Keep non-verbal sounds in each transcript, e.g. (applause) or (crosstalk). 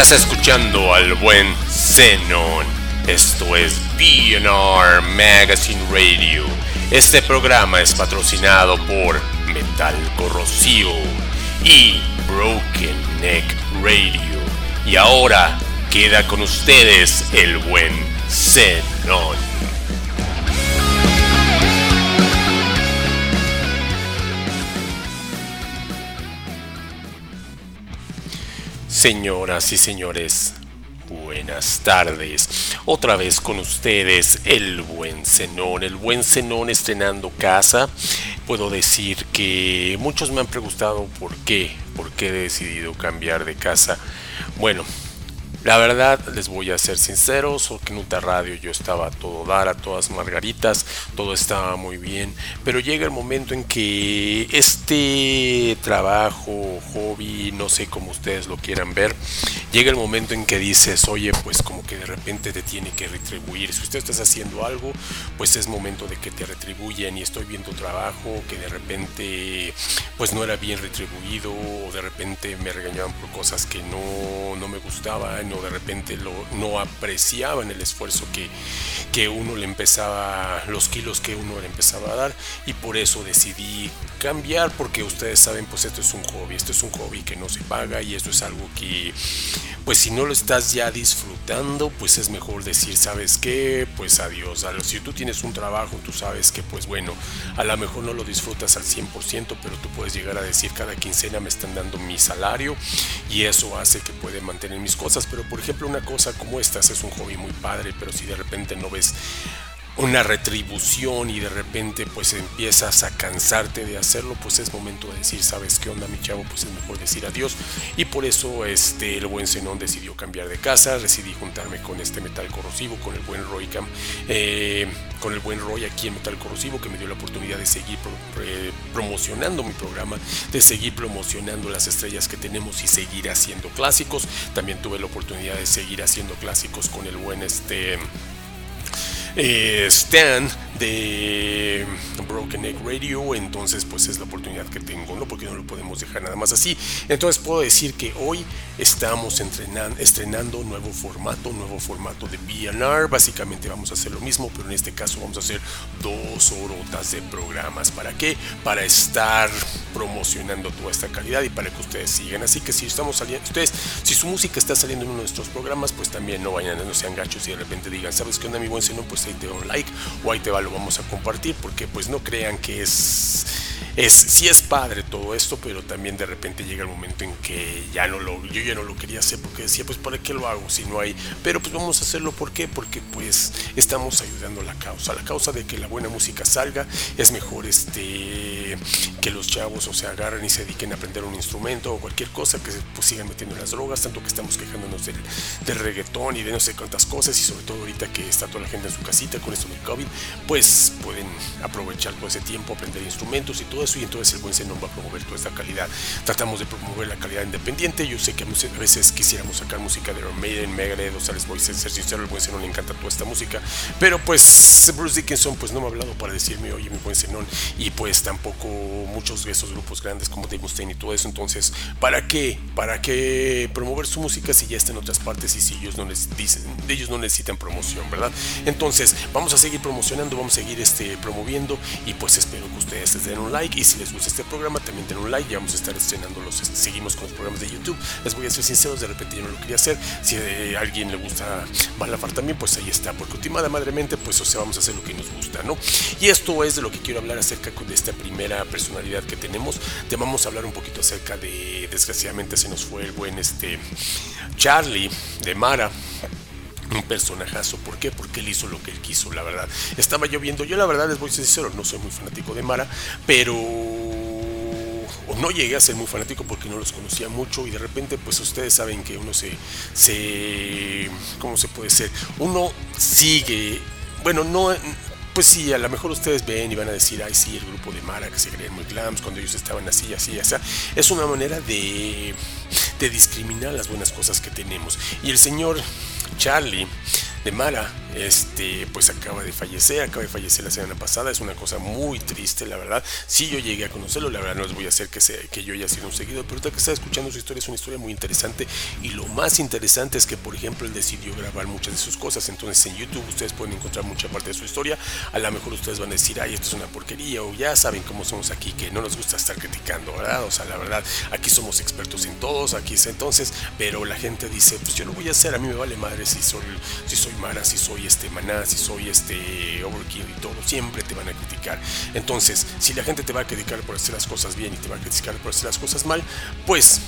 Estás escuchando al buen Zenon. Esto es BNR Magazine Radio. Este programa es patrocinado por Metal Corrosivo y Broken Neck Radio. Y ahora queda con ustedes el buen Zenon. Señoras y señores, buenas tardes. Otra vez con ustedes el buen Zenón, el buen Zenón estrenando casa. Puedo decir que muchos me han preguntado por qué, por qué he decidido cambiar de casa. Bueno, la verdad, les voy a ser sincero, so que en Uta Radio yo estaba todo dar, a todas margaritas, todo estaba muy bien, pero llega el momento en que este trabajo, hobby, no sé cómo ustedes lo quieran ver, llega el momento en que dices, oye, pues como que de repente te tiene que retribuir. Si usted estás haciendo algo, pues es momento de que te retribuyen y estoy viendo trabajo que de repente pues no era bien retribuido o de repente me regañaban por cosas que no, no me gustaban de repente lo, no apreciaban el esfuerzo que, que uno le empezaba, los kilos que uno le empezaba a dar y por eso decidí cambiar porque ustedes saben pues esto es un hobby, esto es un hobby que no se paga y esto es algo que pues si no lo estás ya disfrutando pues es mejor decir sabes qué pues adiós, si tú tienes un trabajo tú sabes que pues bueno a lo mejor no lo disfrutas al 100% pero tú puedes llegar a decir cada quincena me están dando mi salario y eso hace que puede mantener mis cosas por ejemplo una cosa como estas es un hobby muy padre pero si de repente no ves una retribución y de repente pues empiezas a cansarte de hacerlo, pues es momento de decir, ¿sabes qué onda mi chavo? Pues es mejor decir adiós. Y por eso este, el buen Zenón decidió cambiar de casa, decidí juntarme con este metal corrosivo, con el buen Roy Cam, eh, con el buen Roy aquí en Metal Corrosivo, que me dio la oportunidad de seguir promocionando mi programa, de seguir promocionando las estrellas que tenemos y seguir haciendo clásicos. También tuve la oportunidad de seguir haciendo clásicos con el buen este eh, Stan de Broken Egg Radio, entonces pues es la oportunidad que tengo, ¿no? Porque no lo podemos dejar nada más así. Entonces puedo decir que hoy estamos estrenando nuevo formato, nuevo formato de BNR. Básicamente vamos a hacer lo mismo, pero en este caso vamos a hacer dos horotas de programas. ¿Para qué? Para estar promocionando toda esta calidad y para que ustedes sigan. Así que si estamos saliendo, ustedes, si su música está saliendo en uno de nuestros programas, pues también no vayan, no sean gachos y de repente digan, ¿sabes qué onda mi buen seno? Pues ahí te doy un like o ahí te va, lo vamos a compartir, porque pues no crean que es es, sí es padre todo esto, pero también de repente llega el momento en que ya no lo, yo ya no lo quería hacer porque decía, pues ¿para qué lo hago si no hay? Pero pues vamos a hacerlo, ¿por qué? Porque pues estamos ayudando a la causa, la causa de que la buena música salga, es mejor este que los chavos o se agarren y se dediquen a aprender un instrumento o cualquier cosa que pues, sigan metiendo las drogas, tanto que estamos quejándonos del, del reggaetón y de no sé cuántas cosas y sobre todo ahorita que está toda la gente en su casita con esto del COVID, pues pueden aprovechar todo ese tiempo, aprender instrumentos y todo y entonces el buen Zenón va a promover toda esta calidad. Tratamos de promover la calidad independiente. Yo sé que a veces quisiéramos sacar música de Iron Maiden, Megadeth, o sea, les voy a ser sincero, el buen Zenón le encanta toda esta música, pero pues Bruce Dickinson pues no me ha hablado para decirme, oye, mi buen Zenón, y pues tampoco muchos de esos grupos grandes como Dave Mustaine y todo eso, entonces, ¿para qué? ¿Para qué promover su música si ya está en otras partes y si ellos no les dicen, ellos no necesitan promoción, ¿verdad? Entonces, vamos a seguir promocionando, vamos a seguir este, promoviendo y pues espero que ustedes les den un like y si les gusta este programa también den un like, ya vamos a estar estrenando los, seguimos con los programas de YouTube, les voy a ser sinceros, de repente yo no lo quería hacer, si a alguien le gusta Balafar también, pues ahí está, porque ultimada madremente, pues o sea, vamos a hacer lo que nos gusta, ¿no? Y esto es de lo que quiero hablar acerca de esta primera personalidad que tenemos, te vamos a hablar un poquito acerca de, desgraciadamente se nos fue el buen este Charlie de Mara, un personajazo. ¿Por qué? Porque él hizo lo que él quiso, la verdad. Estaba lloviendo. Yo, la verdad, les voy a ser sincero, no soy muy fanático de Mara, pero. O no llegué a ser muy fanático porque no los conocía mucho y de repente, pues ustedes saben que uno se. se ¿Cómo se puede ser? Uno sigue. Bueno, no pues sí, a lo mejor ustedes ven y van a decir, ay, sí, el grupo de Mara que se creen muy glams cuando ellos estaban así, así, así. Es una manera de, de discriminar las buenas cosas que tenemos. Y el señor Charlie de Mara este, pues acaba de fallecer, acaba de fallecer la semana pasada, es una cosa muy triste, la verdad. Si yo llegué a conocerlo, la verdad no les voy a hacer que, sea, que yo haya sido un seguidor, pero ahorita que está escuchando su historia es una historia muy interesante y lo más interesante es que, por ejemplo, él decidió grabar muchas de sus cosas, entonces en YouTube ustedes pueden encontrar mucha parte de su historia, a lo mejor ustedes van a decir, ay, esto es una porquería, o ya saben cómo somos aquí, que no nos gusta estar criticando, ¿verdad? O sea, la verdad, aquí somos expertos en todos, aquí es entonces, pero la gente dice, pues yo lo voy a hacer, a mí me vale madre si soy, si soy Mara, si soy este Maná, si soy este Overkill y todo, siempre te van a criticar. Entonces, si la gente te va a criticar por hacer las cosas bien y te va a criticar por hacer las cosas mal, pues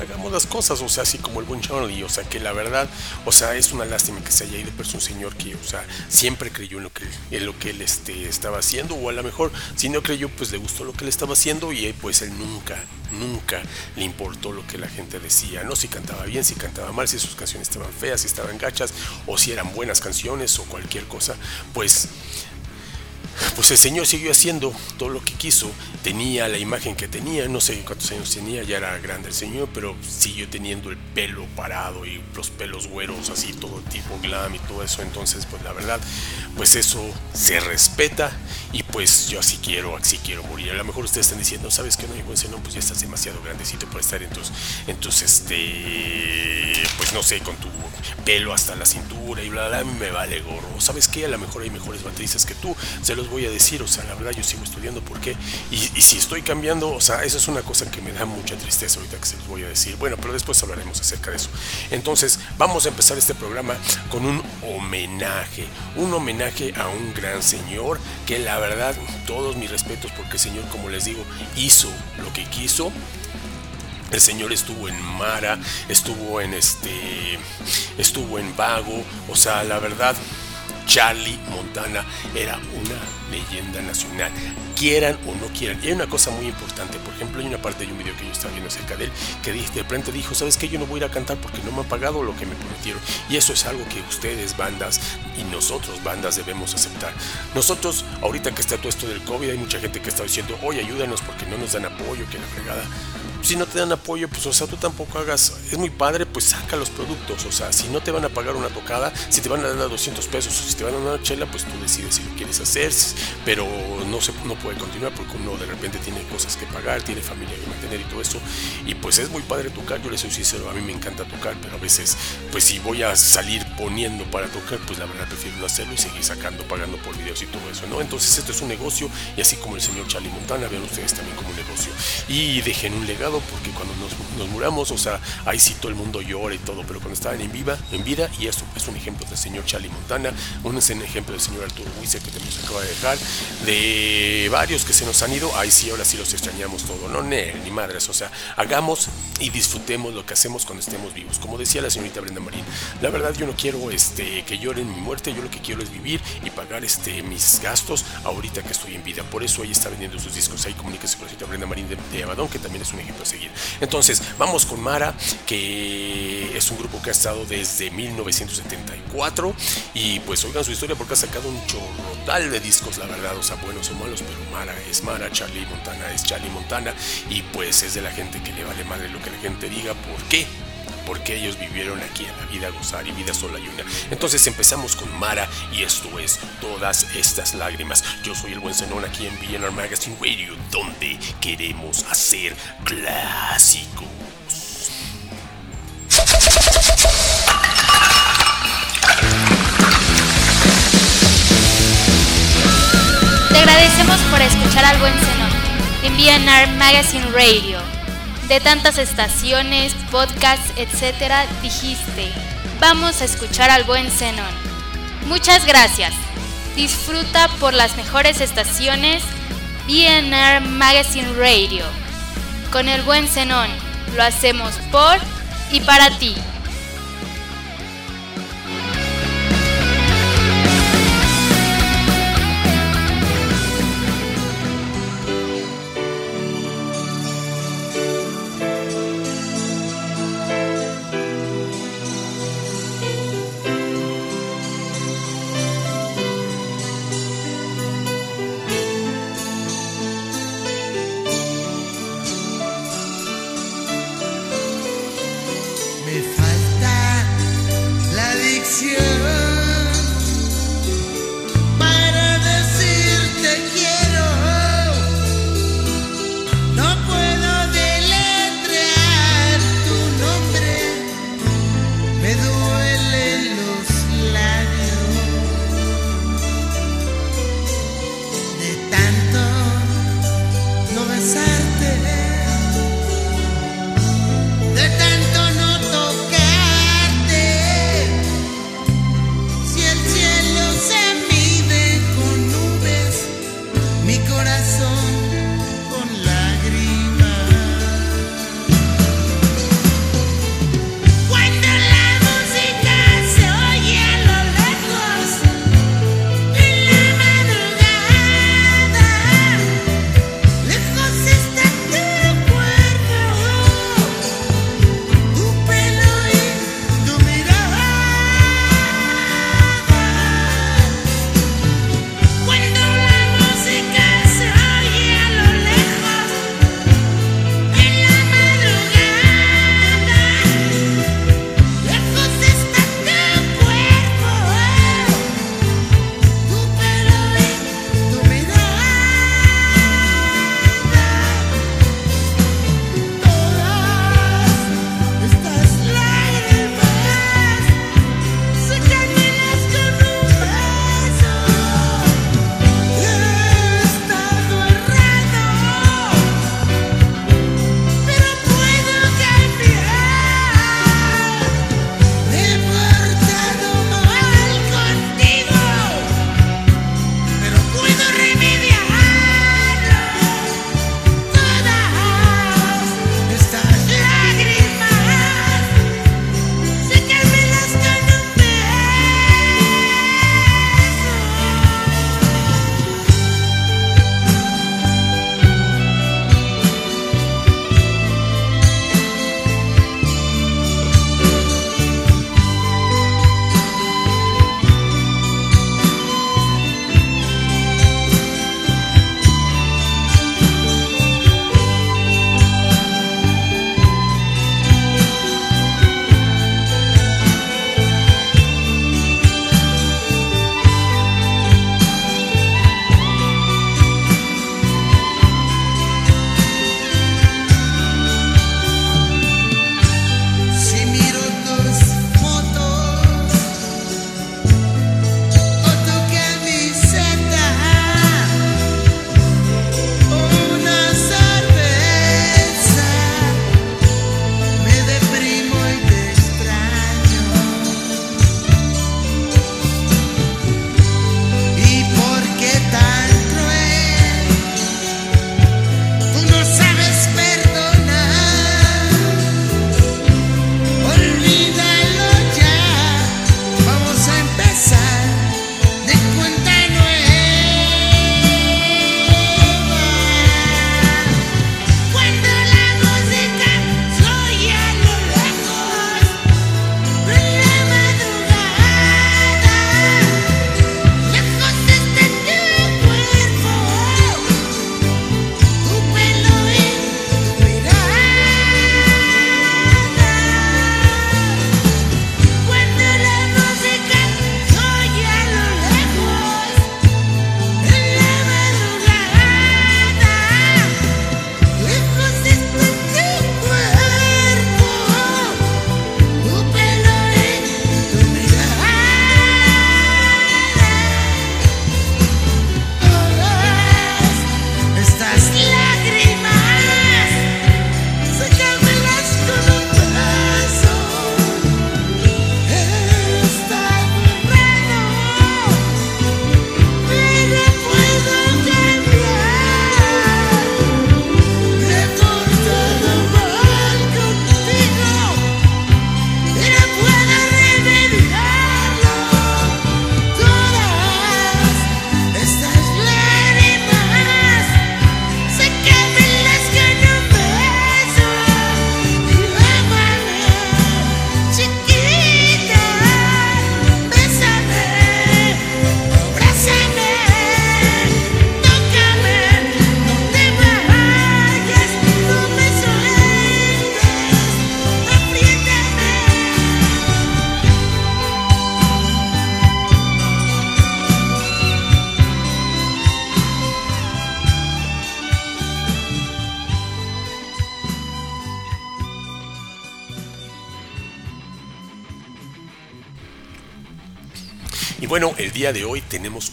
hagamos las cosas, o sea, así como el buen Charlie, o sea, que la verdad, o sea, es una lástima que se haya ido, pero es un señor que, o sea, siempre creyó en lo que, en lo que él este, estaba haciendo, o a lo mejor, si no creyó, pues le gustó lo que él estaba haciendo y pues él nunca, nunca le importó lo que la gente decía, no si cantaba bien, si cantaba mal, si sus canciones estaban feas, si estaban gachas, o si eran buenas canciones o cualquier cosa, pues pues el Señor siguió haciendo todo lo que quiso. Tenía la imagen que tenía, no sé cuántos años tenía, ya era grande el Señor, pero siguió teniendo el pelo parado y los pelos güeros, así todo tipo glam y todo eso. Entonces, pues la verdad, pues eso se respeta y pues yo así quiero, así quiero morir. A lo mejor ustedes están diciendo, ¿sabes que no, hijo no, Pues ya estás demasiado grandecito para estar en tus, en este, pues no sé, con tu pelo hasta la cintura y bla, bla, bla, me vale gorro. ¿Sabes qué? A lo mejor hay mejores bateristas que tú, se los voy a decir, o sea, la verdad yo sigo estudiando, ¿por qué? Y, si estoy cambiando, o sea, eso es una cosa que me da mucha tristeza ahorita que se los voy a decir. Bueno, pero después hablaremos acerca de eso. Entonces, vamos a empezar este programa con un homenaje, un homenaje a un gran señor que la verdad, todos mis respetos, porque el señor, como les digo, hizo lo que quiso el señor estuvo en Mara, estuvo en este, estuvo en Vago, o sea, la verdad, Charlie Montana era una leyenda nacional, quieran o no quieran. Y hay una cosa muy importante, por ejemplo, hay una parte de un video que yo estaba viendo acerca de él, que de repente dijo, ¿sabes qué? Yo no voy a ir a cantar porque no me han pagado lo que me prometieron. Y eso es algo que ustedes, bandas, y nosotros, bandas, debemos aceptar. Nosotros, ahorita que está todo esto del COVID, hay mucha gente que está diciendo, oye, ayúdanos porque no nos dan apoyo, que la fregada si no te dan apoyo, pues o sea, tú tampoco hagas, es muy padre, pues saca los productos, o sea, si no te van a pagar una tocada, si te van a dar 200 pesos si te van a dar una chela, pues tú decides si lo quieres hacer, pero no se no puede continuar porque uno de repente tiene cosas que pagar, tiene familia que mantener y todo eso, y pues es muy padre tocar, yo les soy sincero, a mí me encanta tocar, pero a veces, pues si voy a salir poniendo para tocar, pues la verdad prefiero no hacerlo y seguir sacando, pagando por videos y todo eso, ¿no? Entonces esto es un negocio y así como el señor Charlie Montana, vean ustedes también como un negocio y dejen un legado porque cuando nos, muramos, o sea, ahí sí todo el mundo llora y todo, pero cuando estaban en, viva, en vida, y esto es un ejemplo del señor Charlie Montana, un ejemplo del señor Arturo Huize que se acaba de dejar, de varios que se nos han ido, ahí sí, ahora sí los extrañamos todo, no, ni madres, o sea, hagamos y disfrutemos lo que hacemos cuando estemos vivos. Como decía la señorita Brenda Marín, la verdad yo no quiero este, que lloren mi muerte, yo lo que quiero es vivir y pagar este, mis gastos ahorita que estoy en vida. Por eso ella está vendiendo sus discos. Ahí comuníquese con la señorita Brenda Marín de, de Abadón, que también es un ejemplo a seguir. Entonces, vamos con Mara, que es un grupo que ha estado desde 1974 y pues oigan su historia porque ha sacado un chorrotal de discos, la verdad, o sea, buenos o malos, pero Mara es Mara, Charlie Montana es Charlie Montana y pues es de la gente que le vale madre lo que la gente diga, ¿por qué? Porque ellos vivieron aquí en la vida gozar y vida sola y una. Entonces empezamos con Mara y esto es Todas estas lágrimas. Yo soy el buen Zenón aquí en BNR Magazine Radio, donde queremos hacer clásicos. Te agradecemos por escuchar al buen Zenón en BNR Magazine Radio de tantas estaciones, podcasts, etcétera, dijiste, vamos a escuchar al buen Zenón. Muchas gracias. Disfruta por las mejores estaciones BNR Magazine Radio. Con el buen Zenón, lo hacemos por y para ti.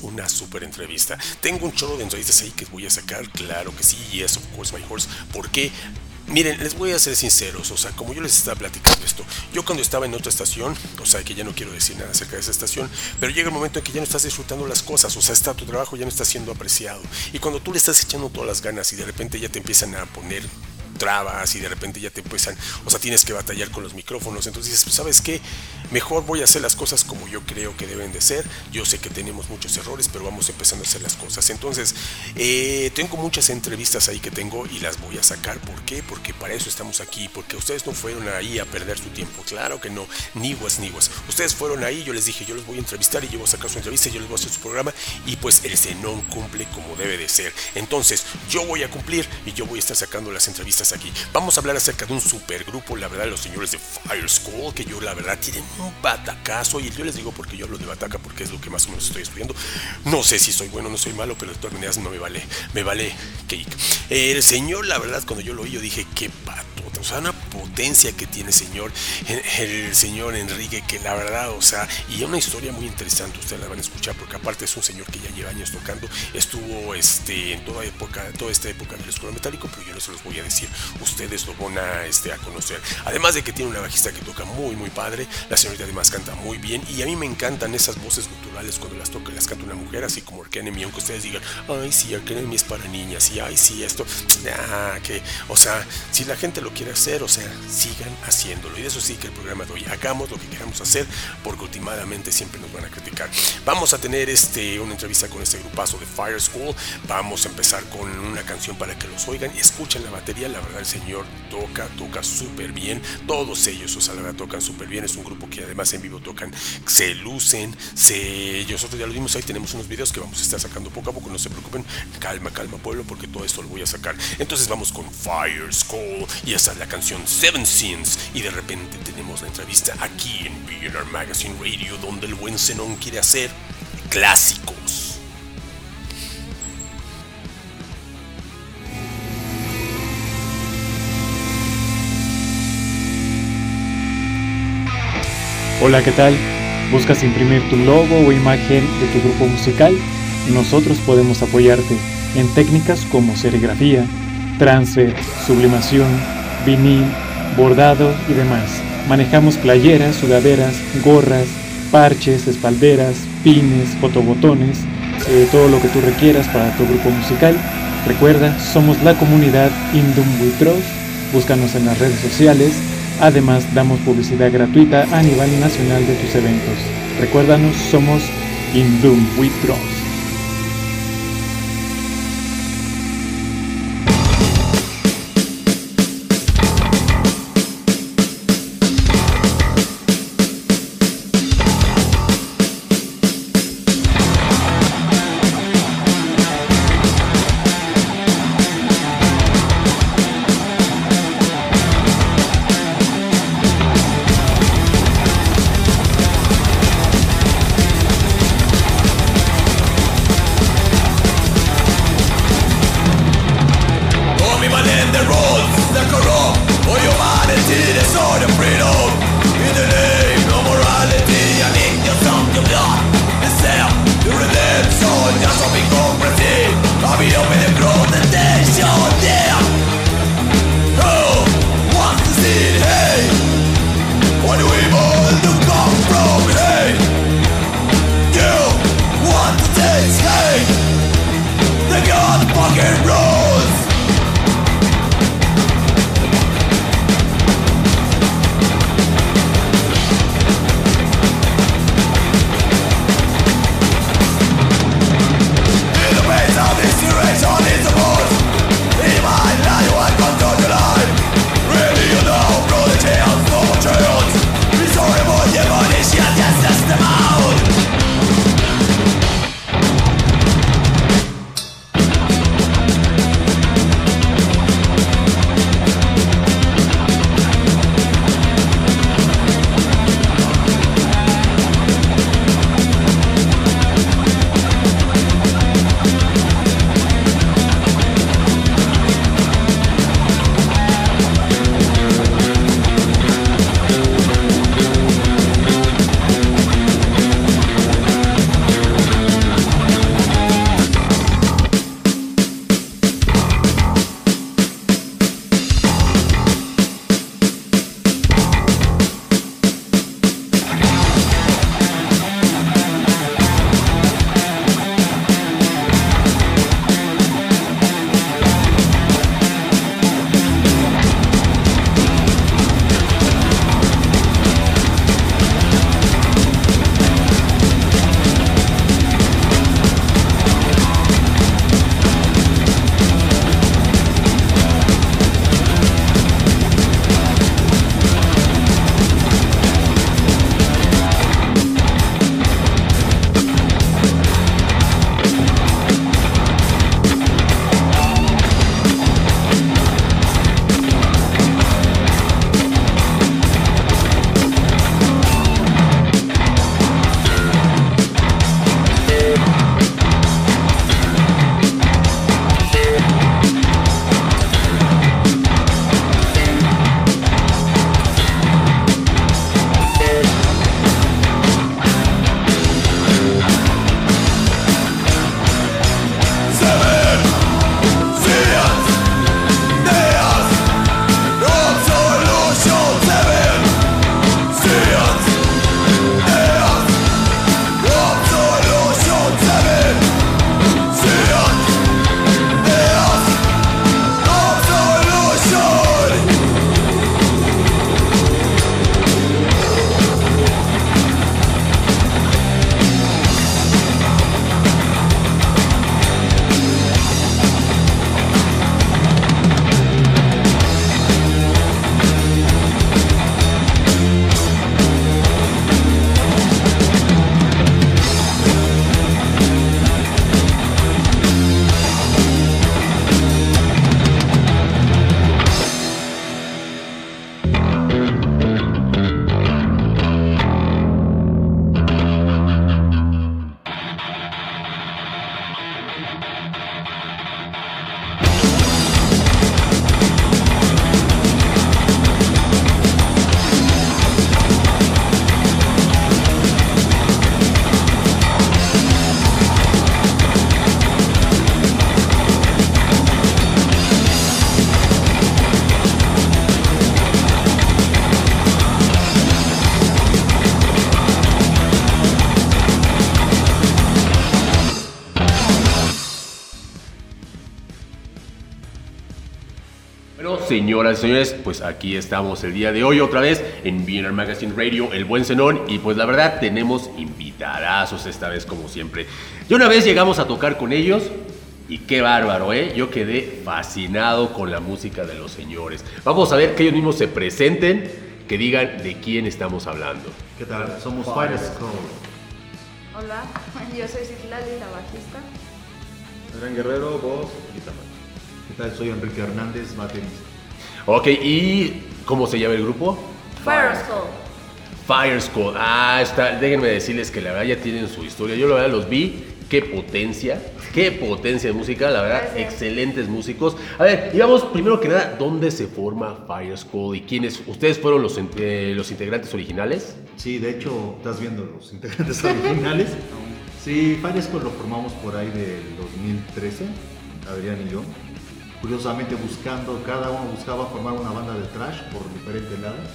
Una super entrevista. Tengo un chorro de entrevistas ahí que voy a sacar, claro que sí, yes, of course, my horse. ¿Por qué? Miren, les voy a ser sinceros, o sea, como yo les estaba platicando esto, yo cuando estaba en otra estación, o sea, que ya no quiero decir nada acerca de esa estación, pero llega el momento en que ya no estás disfrutando las cosas, o sea, está tu trabajo ya no está siendo apreciado. Y cuando tú le estás echando todas las ganas y de repente ya te empiezan a poner trabas y de repente ya te empiezan, o sea, tienes que batallar con los micrófonos. Entonces dices, pues, ¿sabes qué? Mejor voy a hacer las cosas como yo creo que deben de ser. Yo sé que tenemos muchos errores, pero vamos empezando a hacer las cosas. Entonces, eh, tengo muchas entrevistas ahí que tengo y las voy a sacar. ¿Por qué? Porque para eso estamos aquí, porque ustedes no fueron ahí a perder su tiempo. Claro que no, ni guas, ni guas. Ustedes fueron ahí, yo les dije, yo les voy a entrevistar y yo voy a sacar su entrevista, yo les voy a hacer su programa y pues el Zenón cumple como debe de ser. Entonces, yo voy a cumplir y yo voy a estar sacando las entrevistas aquí. Vamos a hablar acerca de un supergrupo, la verdad, los señores de Fire School, que yo la verdad tienen un batacazo. Y yo les digo porque yo hablo de bataca, porque es lo que más o menos estoy estudiando. No sé si soy bueno o no soy malo, pero de todas maneras no me vale, me vale cake. El señor, la verdad, cuando yo lo oí, yo dije, qué pato o sea, una potencia que tiene señor, el señor Enrique, que la verdad, o sea, y una historia muy interesante, ustedes la van a escuchar, porque aparte es un señor que ya lleva años tocando, estuvo este, en toda época, toda esta época del escuela metálico, pero yo no se los voy a decir, ustedes lo van a, este, a conocer. Además de que tiene una bajista que toca muy, muy padre, la señorita además canta muy bien, y a mí me encantan esas voces guturales cuando las toca, las canta una mujer, así como Arkenemy, aunque ustedes digan, ay, sí, Arkenemy es para niñas, y ay, sí, esto, ah, que, o sea, si la gente lo quiere hacer, o sea, sigan haciéndolo. Y de eso sí que el programa de hoy, hagamos lo que queramos hacer, porque últimamente siempre nos van a criticar. Vamos a tener este, una entrevista con este grupazo de Fire School. Vamos a empezar con una canción para que los oigan y escuchen la batería. La verdad, el señor toca, toca súper bien. Todos ellos, o sea, la verdad, tocan súper bien. Es un grupo que además en vivo tocan, se lucen, se... Nosotros ya lo vimos ahí, tenemos unos videos que vamos a estar sacando poco a poco, no se preocupen. Calma, calma, pueblo, porque todo esto lo voy a sacar. Entonces vamos con Fire School y esa la canción Seven Sins y de repente tenemos la entrevista aquí en BNR Magazine Radio donde el buen Zenón quiere hacer clásicos. Hola, ¿qué tal? ¿Buscas imprimir tu logo o imagen de tu grupo musical? Nosotros podemos apoyarte en técnicas como serigrafía, transfer, sublimación, vinil, bordado y demás. Manejamos playeras, sudaderas, gorras, parches, espalderas, pines, fotobotones, eh, todo lo que tú requieras para tu grupo musical. Recuerda, somos la comunidad Indum Witros. Búscanos en las redes sociales. Además, damos publicidad gratuita a nivel nacional de tus eventos. Recuérdanos, somos Indum Witros. Señoras y señores, pues aquí estamos el día de hoy otra vez en BNR Magazine Radio, El Buen Zenón, y pues la verdad tenemos invitadazos esta vez como siempre. Y una vez llegamos a tocar con ellos, y qué bárbaro, ¿eh? Yo quedé fascinado con la música de los señores. Vamos a ver que ellos mismos se presenten, que digan de quién estamos hablando. ¿Qué tal? Somos Fire Skull. Hola, (laughs) yo soy Citlali, la bajista. Adrián Guerrero, voz, guitarra. ¿Qué tal? Soy Enrique Hernández, baterista. Ok, ¿y cómo se llama el grupo? Fire Skull. Fire Skull. Ah, está. Déjenme decirles que la verdad ya tienen su historia. Yo la verdad los vi. Qué potencia, qué potencia de música, la verdad, Gracias. excelentes músicos. A ver, y vamos primero que nada, ¿dónde se forma Fire Skull y quiénes? ¿Ustedes fueron los, eh, los integrantes originales? Sí, de hecho, estás viendo los integrantes (laughs) originales. Sí, Fire Skull lo formamos por ahí del 2013, Adrián y yo. Curiosamente buscando, cada uno buscaba formar una banda de trash por diferentes lados.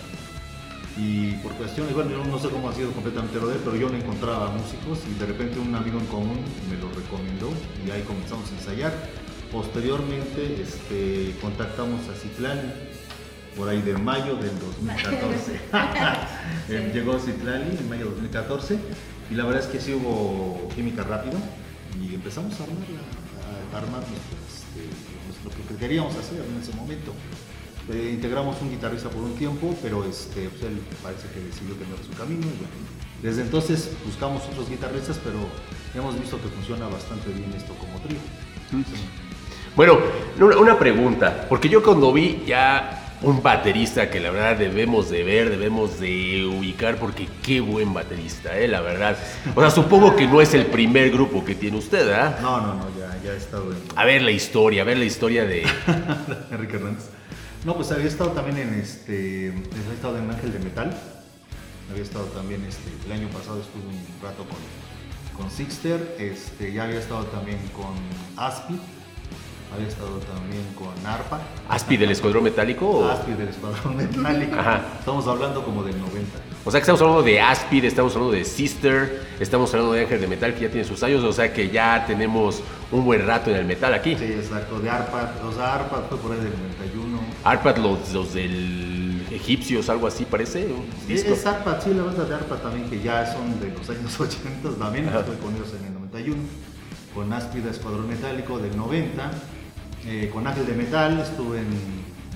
Y por cuestiones, bueno, yo no sé cómo ha sido completamente lo de él, pero yo no encontraba músicos y de repente un amigo en común me lo recomendó y ahí comenzamos a ensayar. Posteriormente este, contactamos a Citlali por ahí de mayo del 2014. Eh, (laughs) (laughs) Llegó Citlali en mayo del 2014 y la verdad es que sí hubo química rápido y empezamos a armar, a armar queríamos hacer en ese momento. Eh, integramos un guitarrista por un tiempo, pero este, pues él parece que decidió cambiar su camino. Y bueno, desde entonces buscamos otros guitarristas, pero hemos visto que funciona bastante bien esto como trío. Bueno, una pregunta, porque yo cuando vi ya un baterista que la verdad debemos de ver, debemos de ubicar, porque qué buen baterista, eh, la verdad. O sea, supongo que no es el primer grupo que tiene usted, ¿ah? No, no, no, ya, ya he estado en A ver la historia, a ver la historia de... (laughs) Enrique Hernández. No, pues había estado también en este, había estado en Ángel de Metal. Había estado también este, el año pasado estuve un rato con, con Sixter. Este, ya había estado también con Aspi. Había estado también con ARPA. Aspi del Escuadrón Metálico. o- Aspi del Escuadrón Metálico. Ajá. Estamos hablando como del 90. O sea que estamos hablando de Aspid, estamos hablando de Sister, estamos hablando de Ángel de Metal que ya tiene sus años, o sea que ya tenemos un buen rato en el metal aquí. Sí, exacto. De ARPA. O sea, ARPA fue por ahí del 91. Arpad, los, los del egipcios, algo así parece. Sí, es ARPA, sí, la banda de ARPA también, que ya son de los años (laughs) 80, también estuve con ellos en el 91, con Aspida Escuadrón Metálico del 90, eh, con Ángel de Metal estuve en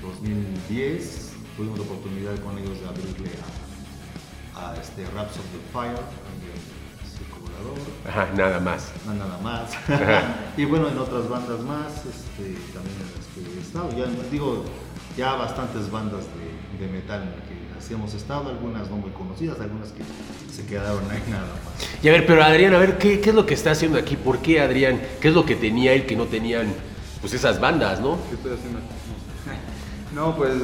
2010, tuvimos la oportunidad con ellos de abrirle a, a este Raps of the Fire, Volador, Ajá, nada más. no nada más. (laughs) (laughs) Y bueno, en otras bandas más, este, también en las que he estado. Ya digo, ya bastantes bandas de, de metal en las que así hemos estado, algunas no muy conocidas, algunas que se quedaron ahí nada más. Y a ver, pero Adrián, a ver, ¿qué, qué es lo que está haciendo aquí? ¿Por qué Adrián? ¿Qué es lo que tenía él que no tenían pues esas bandas, no? ¿Qué estoy haciendo? No, pues.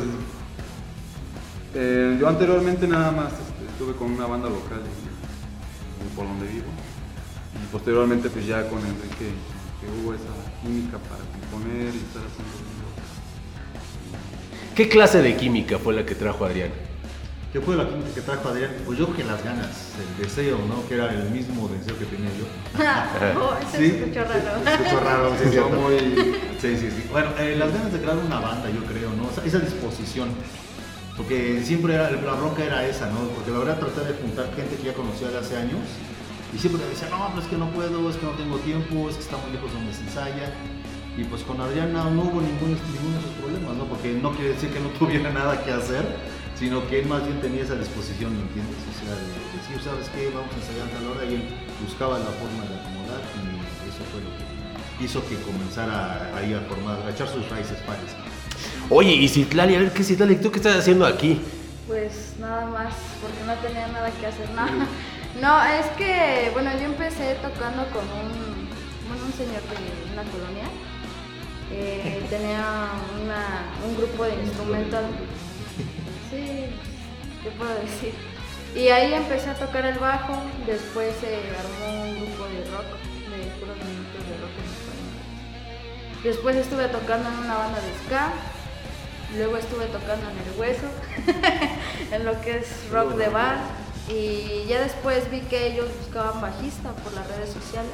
eh, yo anteriormente nada más este, estuve con una banda local por donde vivo. Y posteriormente, pues ya con Enrique, que hubo esa química para componer y estar haciendo. ¿Qué clase de química fue la que trajo Adrián? ¿Qué fue la química que trajo Adrián? Pues yo que las ganas, el deseo, ¿no? Que era el mismo deseo que tenía yo. (laughs) oh, eso Sí. se escuchó raro. Escuchó raro, cierto. muy. Sí, sí, sí. Bueno, eh, las ganas de crear una banda, yo creo, ¿no? O sea, esa disposición. Porque siempre era, la bronca era esa, ¿no? Porque la verdad traté de juntar gente que ya conocía de hace años y siempre me decía, no, pero es que no puedo, es que no tengo tiempo, es que está muy lejos donde se ensaya. Y pues con Adrián no, no hubo ningún, ninguno de esos problemas, ¿no? Porque no quiere decir que no tuviera (laughs) nada que hacer, sino que él más bien tenía esa disposición, ¿me entiendes? O sea, de decir, ¿sabes qué? Vamos a ensayar a tal hora y él buscaba la forma de acomodar y eso fue lo que hizo que comenzara ahí a formar, a echar sus raíces pares. Oye, y Citlali, a ver, ¿qué Citlali? ¿Tú qué estás haciendo aquí? Pues nada más, porque no tenía nada que hacer, nada. (laughs) No, es que, bueno, yo empecé tocando con un, bueno, un señor de una colonia. Eh, (laughs) tenía una, un grupo de instrumental. Sí, ¿qué puedo decir? Y ahí empecé a tocar el bajo, después se armó un grupo de rock, de puros minutos de rock en español. Después estuve tocando en una banda de ska, luego estuve tocando en el hueso, (laughs) en lo que es rock de bar, y ya después vi que ellos buscaban bajista por las redes sociales,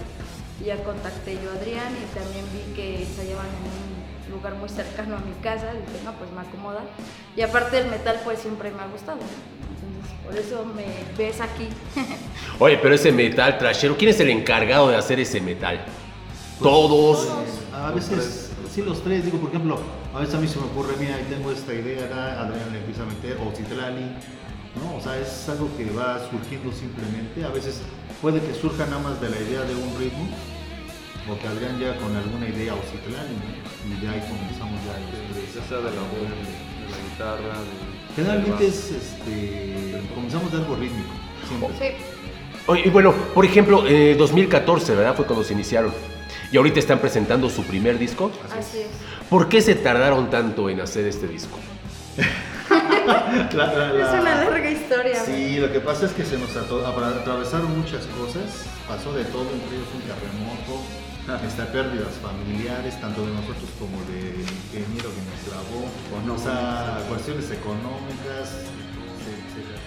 y ya contacté yo a Adrián y también vi que ensayaban en un lugar muy cercano a mi casa, dije, no, pues me acomoda. Y aparte el metal pues siempre me ha gustado. Entonces, por eso me ves aquí. (laughs) Oye, pero ese metal trashero, ¿quién es el encargado de hacer ese metal? Todos. A veces, sí, los tres, digo, por ejemplo, a veces a mí se me ocurre, mira, ahí tengo esta idea acá, Adrián le empieza a meter, o Citlali, ¿no? O sea, es algo que va surgiendo simplemente. A veces puede que surja nada más de la idea de un ritmo, o que Adrián llega con alguna idea o Citlali, ¿no? Y ya ahí comenzamos ya los tres. Ya sea de la voz, de la guitarra, de... Generalmente es, este, comenzamos de algo rítmico, siempre. Sí. Oye, y bueno, por ejemplo, eh, 2014, ¿verdad? Fue cuando se iniciaron. Y ahorita están presentando su primer disco. Así es. ¿Por qué se tardaron tanto en hacer este disco? La- la- la- Es una larga historia. Sí, lo que pasa es que se nos atravesaron muchas cosas, pasó de todo, entre ellos un terremoto, (laughs) este, pérdidas familiares, tanto de nosotros como del ingeniero que nos grabó, o sea, cuestiones económicas, etcétera.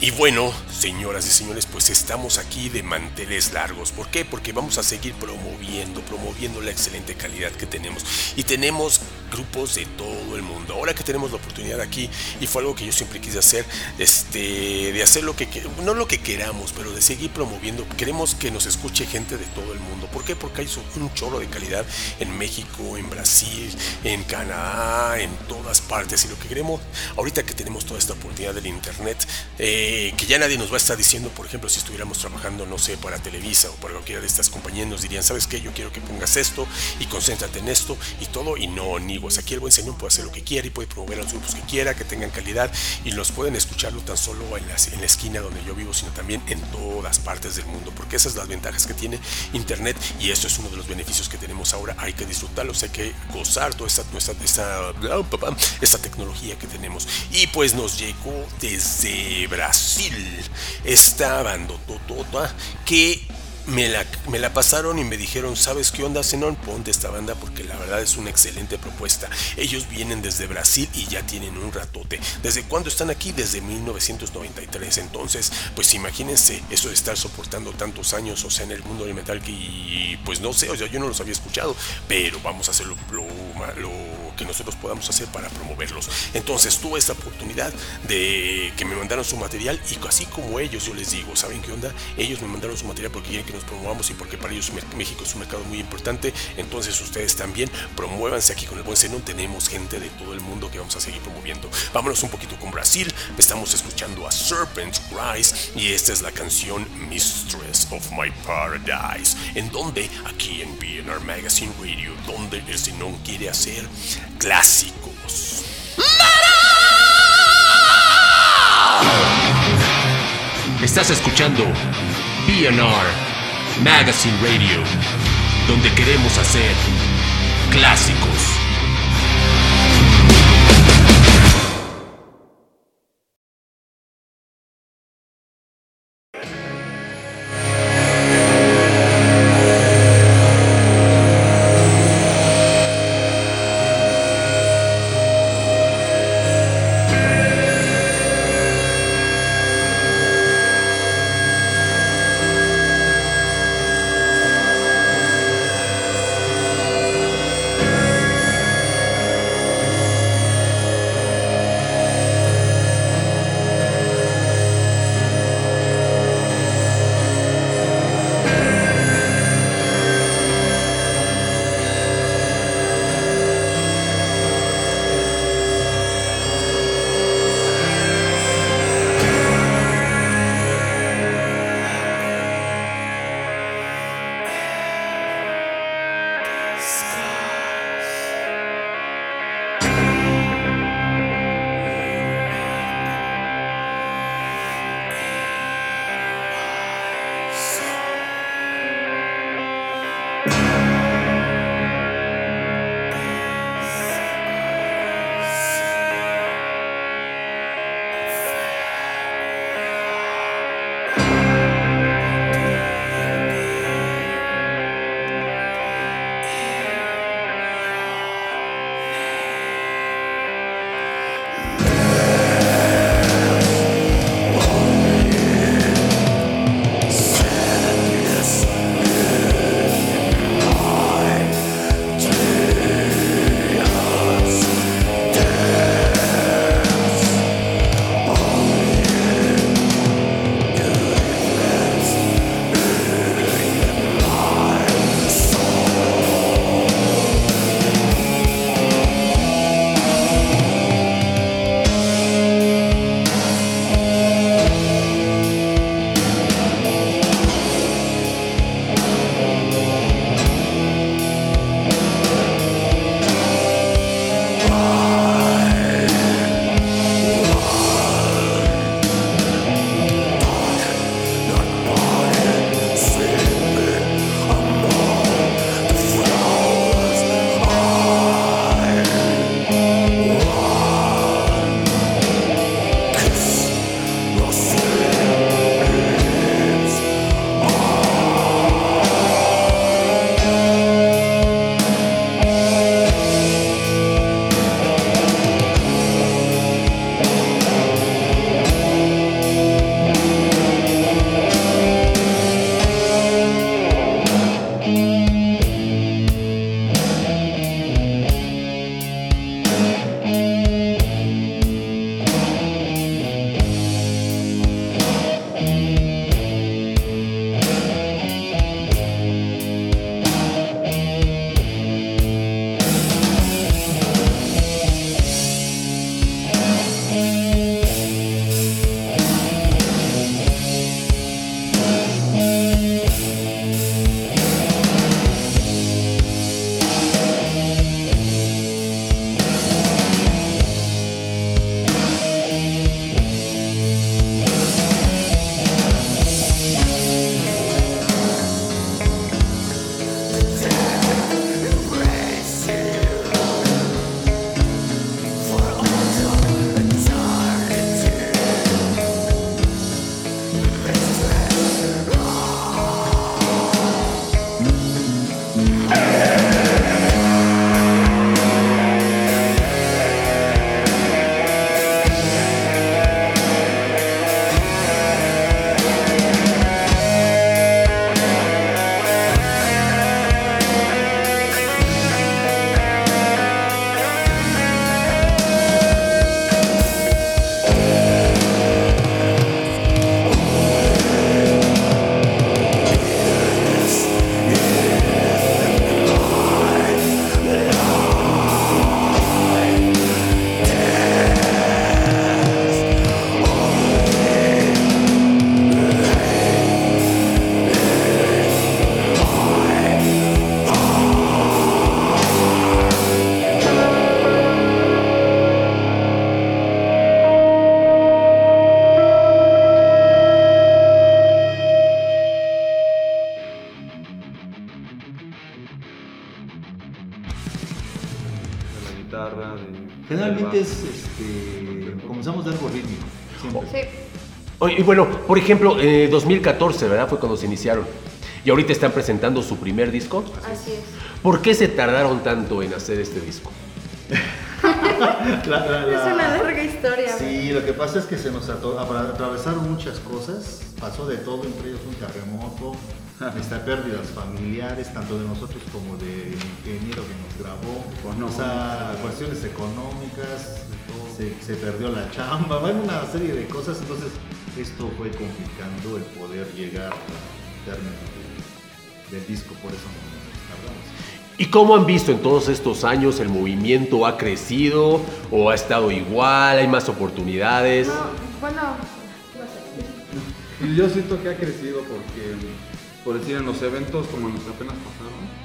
Y bueno, señoras y señores, pues estamos aquí de manteles largos. ¿Por qué? Porque vamos a seguir promoviendo, promoviendo la excelente calidad que tenemos. Y tenemos grupos de todo el mundo. Ahora que tenemos la oportunidad aquí, y fue algo que yo siempre quise hacer, este, de hacer lo que, no lo que queramos, pero de seguir promoviendo. Queremos que nos escuche gente de todo el mundo. ¿Por qué? Porque hay un chorro de calidad en México, en Brasil, en Canadá, en todas partes. Y lo que queremos, ahorita que tenemos toda esta oportunidad del internet, eh, que ya nadie nos va a diciendo, por ejemplo, si estuviéramos trabajando, no sé, para Televisa o para cualquiera de estas compañías, nos dirían, ¿sabes qué? Yo quiero que pongas esto y concéntrate en esto y todo. Y no, niguas. Aquí el buen señor puede hacer lo que quiera y puede promover a los grupos que quiera, que tengan calidad y los pueden escucharlo tan solo en la, esquina donde yo vivo, sino también en todas partes del mundo, porque esas son las ventajas que tiene Internet y esto es uno de los beneficios que tenemos ahora. Hay que disfrutarlos, hay que gozar toda esta, esta, esta, esta tecnología que tenemos. Y pues nos llegó desde Brasil esta bandototota que me la, me la pasaron y me dijeron, ¿sabes qué onda, Zenón? Ponte esta banda porque la verdad es una excelente propuesta. Ellos vienen desde Brasil y ya tienen un ratote. ¿Desde cuándo están aquí? Desde 1993. Entonces, pues imagínense eso de estar soportando tantos años, o sea, en el mundo del metal que, y, pues no sé, o sea, yo no los había escuchado, pero vamos a hacer lo, lo, lo que nosotros podamos hacer para promoverlos. Entonces, tuve esta oportunidad de que me mandaron su material y así como ellos, yo les digo, ¿saben qué onda? Ellos me mandaron su material porque quieren que nos promovamos y porque para ellos México es un mercado muy importante. Entonces, ustedes también promuévanse aquí con el buen Zenón. Tenemos gente de todo el mundo que vamos a seguir promoviendo. Vámonos un poquito con Brasil. Estamos escuchando a Serpent Rise y esta es la canción Mistress of My Paradise. En donde, aquí en BNR Magazine Radio, donde el Zenón quiere hacer clásicos. Estás escuchando BNR Magazine Radio, donde queremos hacer clásicos. Por ejemplo, eh, 2014, ¿verdad? Fue cuando se iniciaron. Y ahorita están presentando su primer disco. Así es. ¿Por qué se tardaron tanto en hacer este disco? La- la- la- Es una larga historia. Sí, lo que pasa es que se nos atravesaron muchas cosas, pasó de todo, entre ellos un terremoto, este, pérdidas familiares, tanto de nosotros como del ingeniero que nos grabó, o sea, cuestiones económicas, se, se perdió la chamba, bueno, una serie de cosas, entonces esto fue complicando el poder llegar al término del, del disco, por eso nos tardamos. ¿Y cómo han visto en todos estos años el movimiento ha crecido o ha estado igual? ¿Hay más oportunidades? No, bueno, no sé. Y yo siento que ha crecido porque, por decir, en los eventos como los que apenas pasaron,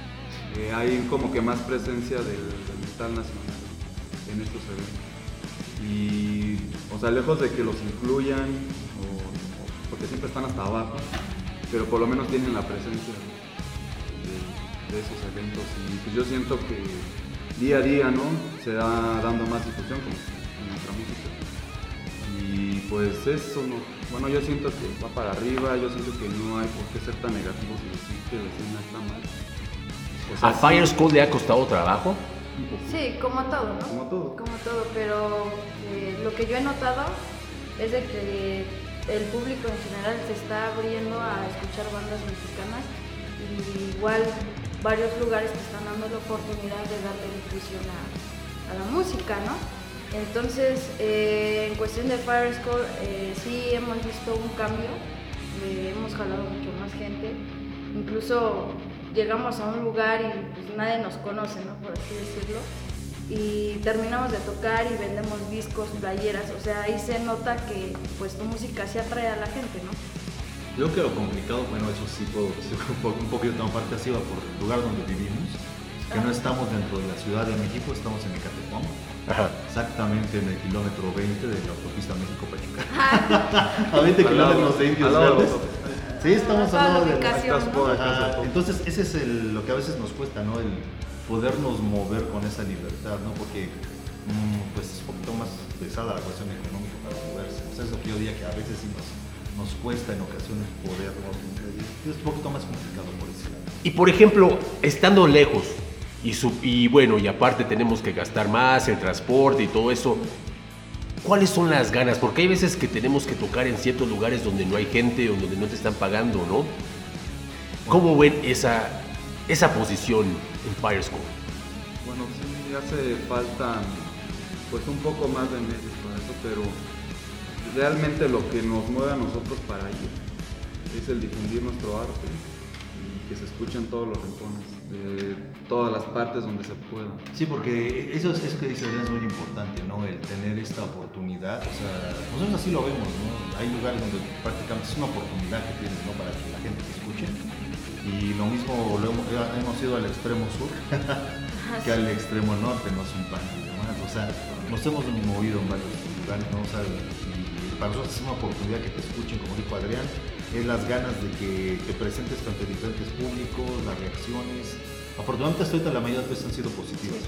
eh, hay como que más presencia del, del metal nacional en estos eventos. Y, o sea, lejos de que los incluyan, porque siempre están hasta abajo, pero por lo menos tienen la presencia de, de esos eventos. Y pues yo siento que día a día, ¿no? Se va dando más difusión como en nuestra música. Y pues eso, no, bueno, yo siento que va para arriba, yo siento que no hay por qué ser tan negativos y decir que la escena está mal. O sea, ¿A Fire School le ha costado trabajo? Sí, como todo, ¿no? Como todo. Como todo, pero eh, lo que yo he notado es de que el público en general se está abriendo a escuchar bandas mexicanas y igual varios lugares que están dando la oportunidad de darle difusión a, a la música, ¿no? Entonces, eh, en cuestión de Fire School, eh, sí hemos visto un cambio, eh, hemos jalado mucho más gente, incluso llegamos a un lugar y pues, nadie nos conoce, ¿no? Por así decirlo. Y terminamos de tocar y vendemos discos, playeras, o sea, ahí se nota que pues tu música sí atrae a la gente, ¿no? Yo creo que lo complicado, bueno, eso sí puedo decir (laughs) un, poco, un poquito de parte así va por el lugar donde vivimos, que no estamos dentro de la Ciudad de México, estamos en Ecatepón, Ajá. exactamente en el kilómetro 20 de la autopista México-Pachuca. (laughs) Ah. (laughs) a 20 Al lado- kilómetros de Indios Verdes. Sí, estamos la al lado de Ajá, Entonces, ese es el- lo que a veces nos cuesta, ¿no? El podernos mover con esa libertad, ¿no? Porque, mm, pues, es un poquito más pesada la cuestión económica para moverse. O sea, es que yo diría que a veces sí nos, cuesta en ocasiones mover. Es un poquito más complicado por ese lado. Y por ejemplo, estando lejos, y, y bueno, y aparte tenemos que gastar más, el transporte y todo eso, ¿cuáles son las ganas? Porque hay veces que tenemos que tocar en ciertos lugares donde no hay gente o donde no te están pagando, ¿no? ¿Cómo ven esa, esa posición en Fire School? Bueno, sí hace falta pues un poco más de medios para eso, pero realmente lo que nos mueve a nosotros para ir es el difundir nuestro arte y que se escuche en todos los rincones, de todas las partes donde se pueda. Sí, porque eso, es- eso que dice Adrián es muy importante, ¿no? El tener esta oportunidad, o sea, nosotros así lo vemos, ¿no? Hay lugares donde prácticamente es una oportunidad que tienes, ¿no? Para que la gente te escuche. Y lo mismo lo hemos, hemos ido al extremo sur (laughs) que al extremo norte, no es un plan y demás. O sea, nos hemos movido en varios lugares, ¿no? O sea, y para nosotros es una oportunidad que te escuchen, como dijo Adrián, es las ganas de que te presentes ante diferentes públicos, las reacciones. Afortunadamente hasta ahorita la mayoría de veces han sido positivas,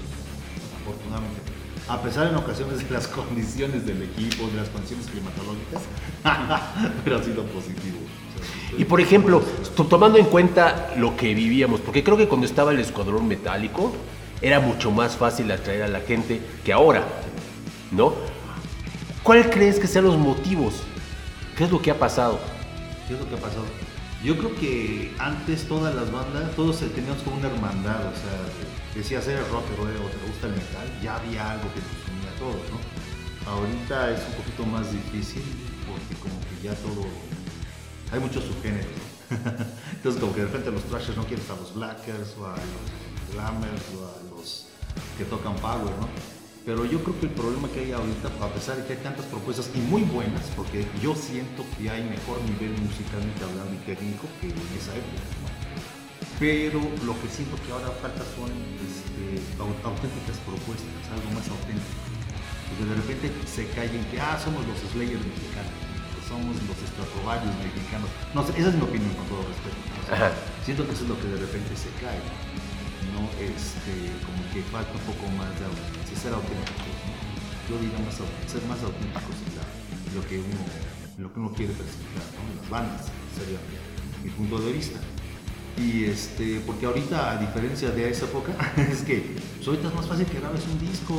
afortunadamente. A pesar en ocasiones de las (laughs) condiciones del equipo, de las condiciones climatológicas, (laughs) pero ha sido positivo. Y por ejemplo, to- tomando en cuenta lo que vivíamos, porque creo que cuando estaba el escuadrón metálico era mucho más fácil atraer a la gente que ahora, ¿no? ¿Cuál crees que sean los motivos? ¿Qué es lo que ha pasado? ¿Qué es lo que ha pasado? Yo creo que antes todas las bandas, todos teníamos como una hermandad, o sea, decías eres rockero o te gusta el metal, ya había algo que nos unía a todos, ¿no? Ahorita es un poquito más difícil porque como que ya todo, hay muchos subgéneros. (laughs) Entonces como que de repente los thrashers no quieren a los blackers o a los glammers o a los que tocan power, ¿no? Pero yo creo que el problema que hay ahorita, a pesar de que hay tantas propuestas y muy buenas, porque yo siento que hay mejor nivel musicalmente hablando y técnico que en esa época. Pero lo que siento que ahora falta son este, au- auténticas propuestas, algo más auténtico. Porque de repente se callen que, ah, somos los Slayers mexicanos, somos los Stratovarius mexicanos. No sé, esa es mi opinión con todo respeto. Siento que eso es lo que de repente se cae. ¿no? Este, como que falta un poco más de, ser auténticos. ¿no? yo diría más, ser más auténticos en, lo, que uno, lo que uno quiere presentar, ¿no? las bandas, sería mi punto de vista. Y este, porque ahorita, a diferencia de esa época, (laughs) es que pues ahorita es más fácil que grabes un disco.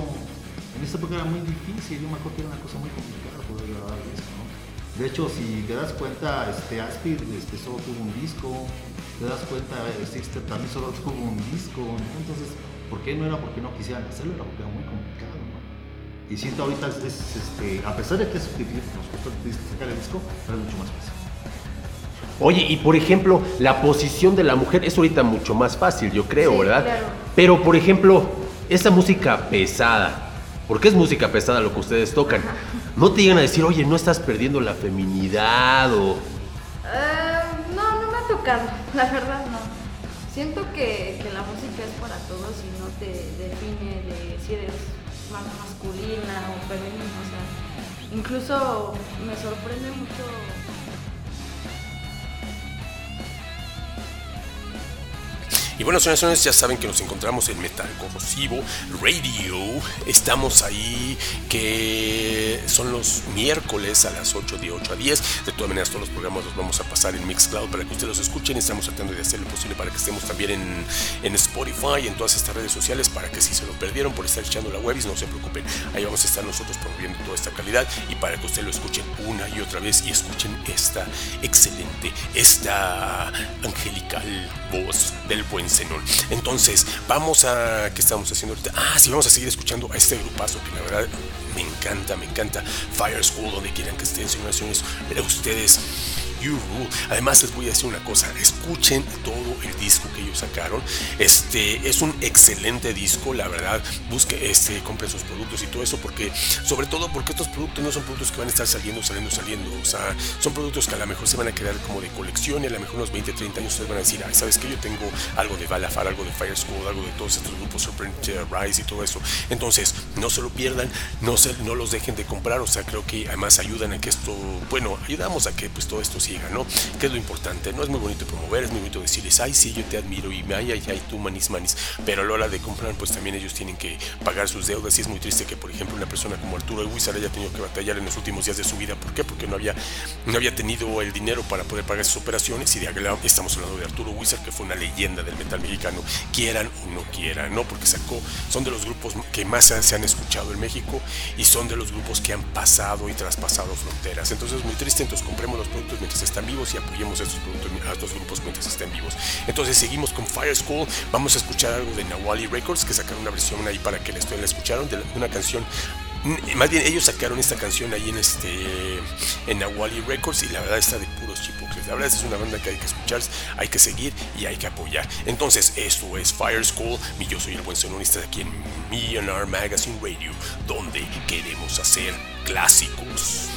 En esa época era muy difícil, yo me acuerdo que era una cosa muy complicada De hecho, si te das cuenta, este Aspir este, solo tuvo un disco, te das cuenta, Sixter también solo tuvo un disco. ¿no? Entonces, ¿por qué no era porque no quisieran hacerlo? Era porque era muy complicado. ¿no? Y siento ahorita, es, este, a pesar de que es difícil, nos costó sacar el disco, pero es mucho más fácil. Oye, y por ejemplo, la posición de la mujer es ahorita mucho más fácil, yo creo, Sí, ¿verdad? claro. Pero, por ejemplo, esa música pesada, porque es música pesada lo que ustedes tocan, no te llegan a decir, oye, no estás perdiendo la feminidad o... Eh, no, no me ha tocado, la verdad no. Siento que, que la música es para todos y no te define de si eres más masculina o femenina. O sea, incluso me sorprende mucho. Y bueno, señores, ya saben que nos encontramos en Metal Corrosivo Radio. Estamos ahí que son los miércoles a las 8 de 8 a 10. De todas maneras, todos los programas los vamos a pasar en Mixcloud para que ustedes los escuchen. Estamos tratando de hacer lo posible para que estemos también en, en Spotify en todas estas redes sociales para que si se lo perdieron por estar echando la web, no se preocupen. Ahí vamos a estar nosotros promoviendo toda esta calidad y para que ustedes lo escuchen una y otra vez y escuchen esta excelente, esta angelical voz del buen Entonces, vamos a. ¿Qué estamos haciendo ahorita? Ah, sí, vamos a seguir escuchando a este grupazo que la verdad me encanta, me encanta. Fire School, donde quieran que estén, señoras y señores. Ustedes. Además les voy a decir una cosa, escuchen todo el disco que ellos sacaron. Este es un excelente disco, la verdad. Busque, este, compren sus productos y todo eso, porque, sobre todo porque estos productos no son productos que van a estar saliendo, saliendo, saliendo. O sea, son productos que a lo mejor se van a quedar como de colección y a lo mejor unos 20, 30 años ustedes van a decir, sabes que yo tengo algo de Balafar, algo de Fire algo de todos estos grupos, Serpent Rise y todo eso. Entonces, no se lo pierdan, no los dejen de comprar. O sea, creo que además ayudan a que esto, bueno, ayudamos a que pues todo esto siga, ¿no? Que es lo importante. No es muy bonito promover, es muy bonito decirles, ay, sí, yo te admiro y ay, ay, ay, tú manis, manis. Pero a la hora de comprar, pues también ellos tienen que pagar sus deudas. Y es muy triste que, por ejemplo, una persona como Arturo Wizard haya tenido que batallar en los últimos días de su vida. ¿Por qué? Porque no había, no había tenido el dinero para poder pagar sus operaciones. Y de estamos hablando de Arturo Wizard, que fue una leyenda del metal mexicano, quieran o no quieran, ¿no? Porque sacó, son de los grupos que más se han escuchado en México y son de los grupos que han pasado y traspasado fronteras. Entonces es muy triste, entonces compremos los productos mientras están vivos y apoyemos a estos, productos, a grupos mientras estén vivos. Entonces seguimos con Fire School, vamos a escuchar algo de Nawali Records, que sacaron una versión ahí para que la, la escucharon, de una canción. Mm, más bien ellos sacaron esta canción ahí en este en Nawali Records y la verdad está de puros chipocles. La verdad es una banda que hay que escuchar hay que seguir y hay que apoyar. Entonces esto es Fire School. Y yo soy el buen sonorista de aquí en Millionaire Magazine Radio donde queremos hacer clásicos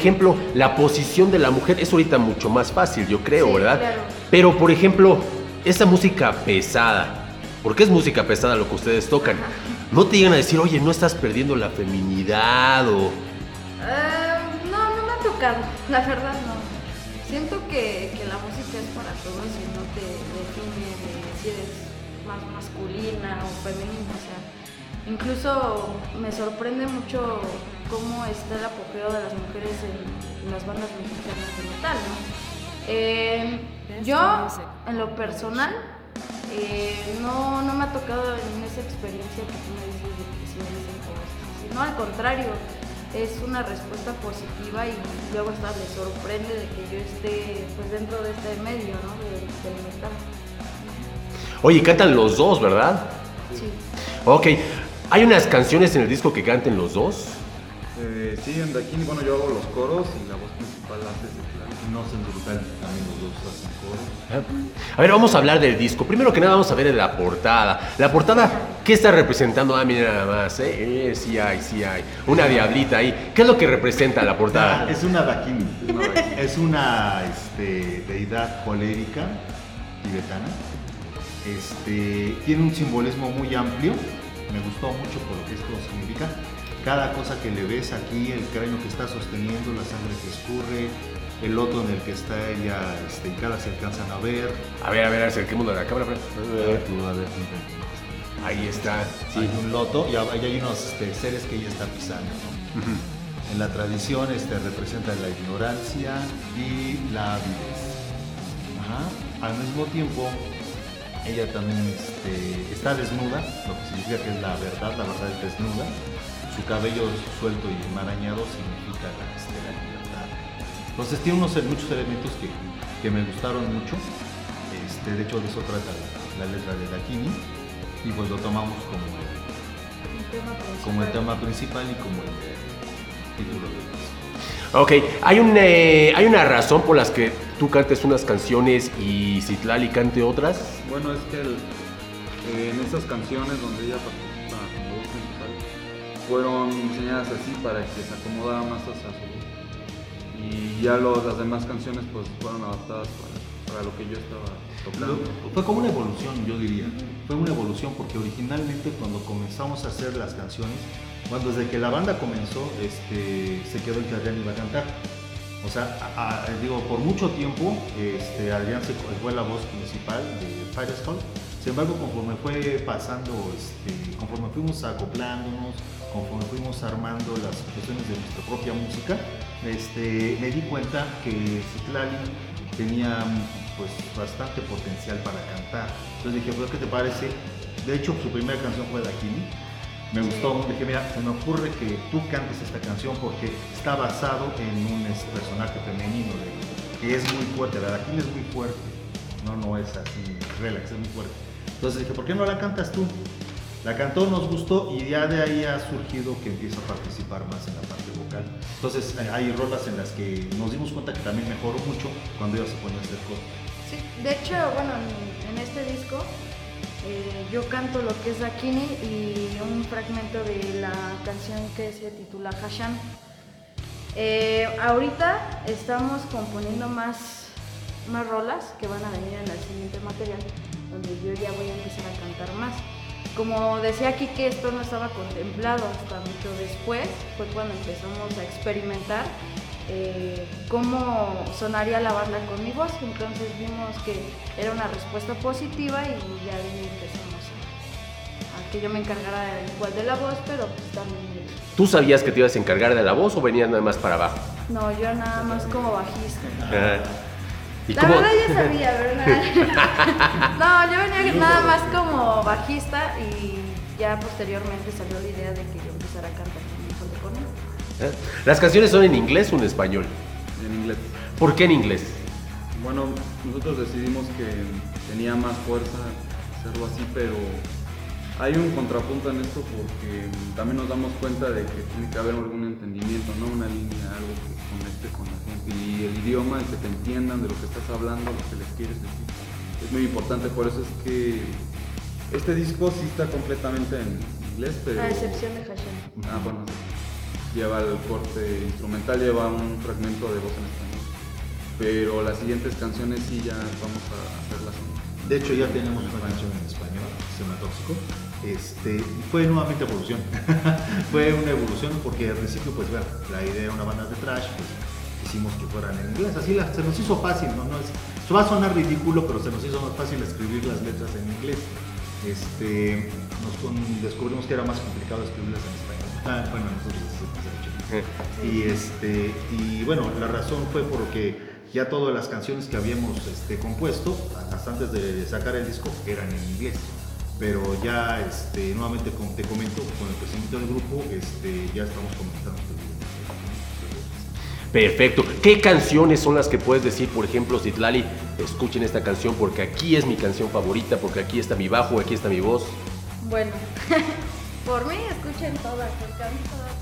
ejemplo, la posición de la mujer es ahorita mucho más fácil, yo creo, Sí, ¿verdad? claro. Pero, por ejemplo, esa música pesada, porque es música pesada lo que ustedes tocan, no te llegan a decir, oye, no estás perdiendo la feminidad o... Eh, no, no me ha tocado, la verdad no. Siento que, que la música es para todos y no te define de si eres más masculina o femenina. O sea, incluso me sorprende mucho cómo está el apogeo de las mujeres en, en las bandas mexicanas de metal, ¿no? Eh, yo, en lo personal, eh, no, no me ha tocado en esa experiencia que tú me dices de que si me dicen cosas así. No, al contrario, es una respuesta positiva y luego hasta le sorprende de que yo esté pues dentro de este medio, ¿no? De- metal. Oye, cantan los dos, ¿verdad? Sí. Ok, ¿hay unas canciones en el disco que canten los dos? Eh, sí, en Daquini, bueno, yo hago los coros y la voz principal la hace de No sé, en brutal también los dos hacen coro. A ver, vamos a hablar del disco. Primero que nada vamos a ver la portada. La portada, ¿qué está representando? Ah, mira nada más, ¿eh? Eh, sí hay, sí hay. Una diablita ahí. ¿Qué es lo que representa la portada? Ah, es una Dakini. Es una este, deidad colérica tibetana. Este, tiene un simbolismo muy amplio. Me gustó mucho por lo que esto significa. Cada cosa que le ves aquí, el cráneo que está sosteniendo, la sangre que escurre, el loto en el que está ella este, hincada se alcanzan a ver. A ver, a ver, acerquémonos a la cámara. Tú. Ahí está. Hay un loto y ahí hay unos este, seres que ella está pisando. ¿no? En la tradición este, representa la ignorancia y la avidez. Ajá. Al mismo tiempo, ella también este, está desnuda, lo que significa que es la verdad, la verdad es desnuda. Su cabello suelto y enmarañado significa la, este, la libertad. Entonces tiene unos, muchos elementos que, que me gustaron mucho. Este, de hecho, de eso trata la, la letra de Dakini. Y pues lo tomamos como el, Un tema principal. como el tema principal y como el título del disco. Ok, hay, un, eh, hay una razón por las que tú cantes unas canciones y Citlali cante otras. Bueno, es que el- eh, en esas canciones donde ella principal, fueron diseñadas así para que se acomodara más a su. Y ya lo- las demás canciones pues fueron adaptadas para, para lo que yo estaba tocando. Fue como una evolución, yo diría. Fue una evolución porque originalmente cuando comenzamos a hacer las canciones, cuando desde que la banda comenzó, este, se quedó en que Adrián iba a cantar. O sea, digo, por mucho tiempo este, Adrián se, fue la voz principal de Fire Skull. Sin embargo, conforme fue pasando, este, conforme fuimos acoplándonos, conforme fuimos armando las cuestiones de nuestra propia música, este, me di cuenta que Citlali tenía pues bastante potencial para cantar. Entonces dije, pues, ¿qué te parece? De hecho, su primera canción fue Dakini. Me gustó, dije, mira, se me ocurre que tú cantes esta canción porque está basado en un personaje femenino de- que es muy fuerte. La Dakini es muy fuerte, no, no es así, relax, es muy fuerte. Entonces dije, ¿por qué no la cantas tú? La cantó, nos gustó y ya de ahí ha surgido que empieza a participar más en la parte vocal. Entonces hay rolas en las que nos dimos cuenta que también mejoró mucho cuando ella se pone a hacer cosas. Sí, de hecho, bueno, en, en este disco eh, yo canto lo que es Dakini y un fragmento de la canción que se titula Hashan. Eh, ahorita estamos componiendo más, más rolas que van a venir en el siguiente material, donde yo ya voy a empezar a cantar más. Como decía aquí que esto no estaba contemplado hasta mucho después, fue cuando empezamos a experimentar eh, cómo sonaría la banda con mi voz. Entonces vimos que era una respuesta positiva y ya empezamos a, a que yo me encargara igual de la voz, pero pues también ¿Tú sabías que te ibas a encargar de la voz o venías nada más para abajo? No, yo nada más como bajista. ¿Y La cómo- verdad ya sabía, ¿verdad? (laughs) no, yo venía nada más como bajista y ya posteriormente salió la idea de que yo empezara a cantar junto con él. ¿Eh? ¿Las canciones son en inglés o en español? En inglés. ¿Por qué en inglés? Bueno, nosotros decidimos que tenía más fuerza hacerlo así, pero hay un contrapunto en esto porque también nos damos cuenta de que tiene que haber algún entendimiento, ¿no? Una línea, algo que conecte con la y el idioma, el que te entiendan de lo que estás hablando, lo que les quieres decir. Es muy importante, por eso es que Este disco sí está completamente en inglés, pero... A excepción de Hashem. Ah, bueno. Lleva el corte instrumental, lleva un fragmento de voz en español. Pero las siguientes canciones sí ya vamos a hacerlas en... De hecho, ya tenemos una canción en español, se llama Tóxico. Este, y fue nuevamente evolución. (laughs) fue una evolución porque al principio, pues, bueno, la idea era una banda de trash, pues hicimos que fueran en inglés. Así la- se nos hizo fácil, ¿no? no es, eso va a sonar ridículo, pero se nos hizo más fácil escribir las letras en inglés. Este, nos con- descubrimos que era más complicado escribirlas en español. Ah, bueno, nosotros sí. Y este, y bueno, la razón fue porque ya todas las canciones que habíamos este, compuesto, hasta antes de sacar el disco, eran en inglés. Pero ya, este, nuevamente, como te comento, con el crecimiento del grupo, este, ya estamos comenzando. Perfecto. ¿Qué canciones son las que puedes decir, por ejemplo, Citlali, escuchen esta canción porque aquí es mi canción favorita, porque aquí está mi bajo, aquí está mi voz? Bueno, (laughs) por mí escuchen todas, porque a mí todas.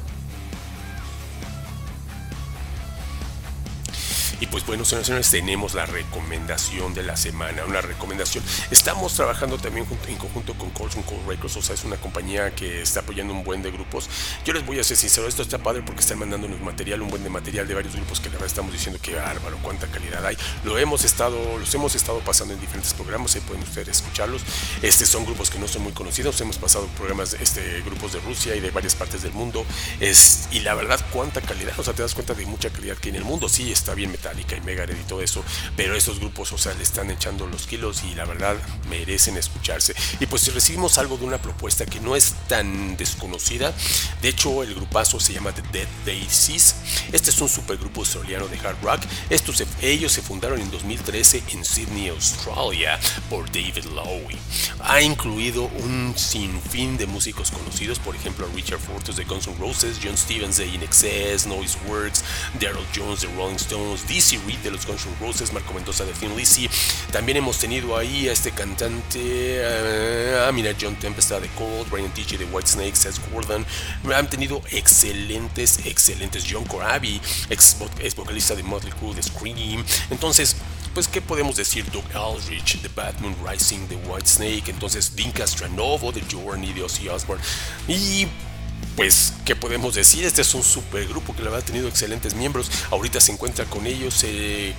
Y pues bueno, señoras y señores, tenemos la recomendación de la semana, una recomendación. Estamos trabajando también en conjunto con Colson Cole Records, o sea, es una compañía que está apoyando un buen de grupos. Yo les voy a ser sincero, esto está padre porque están mandándonos material, un buen de material de varios grupos que la verdad estamos diciendo que bárbaro, cuánta calidad hay. Lo hemos estado, los hemos estado pasando en diferentes programas, ahí pueden ustedes escucharlos. Este son grupos que no son muy conocidos, hemos pasado programas, este, grupos de Rusia y de varias partes del mundo. Es, y la verdad, cuánta calidad, o sea, te das cuenta de mucha calidad que en el mundo sí está bien Metallica y Megadeth y todo eso, pero estos grupos, o sea, le están echando los kilos y la verdad merecen escucharse. Y pues si recibimos algo de una propuesta que no es tan desconocida, de hecho el grupazo se llama The Dead Daisies. Este es un supergrupo australiano de hard rock. Estos se- ellos se fundaron en 2013 en Sydney, Australia, por David Lowe. Ha incluido un sinfín de músicos conocidos, por ejemplo Richard Fortus de Guns N' Roses, John Stevens de In Excess, Noiseworks, Daryl Jones de Rolling Stones, Dizzy Reed de los Guns N' Roses, Marco Mendoza de Thin Lizzy. También hemos tenido ahí a este cantante, eh, ah, mira, John Tempesta de Cold, Brian TJ de Whitesnake, Seth Gordon. Han tenido excelentes, excelentes. John Corabi, ex, vo- ex vocalista de Motley Crue, de Scream. Entonces, pues, ¿qué podemos decir? Doug Aldrich de Batman Rising de Whitesnake. Entonces, Dean Castranovo de Journey de Ozzy Osbourne. Y pues, ¿qué podemos decir? Este es un supergrupo que la verdad ha tenido excelentes miembros. Ahorita se encuentra con ellos,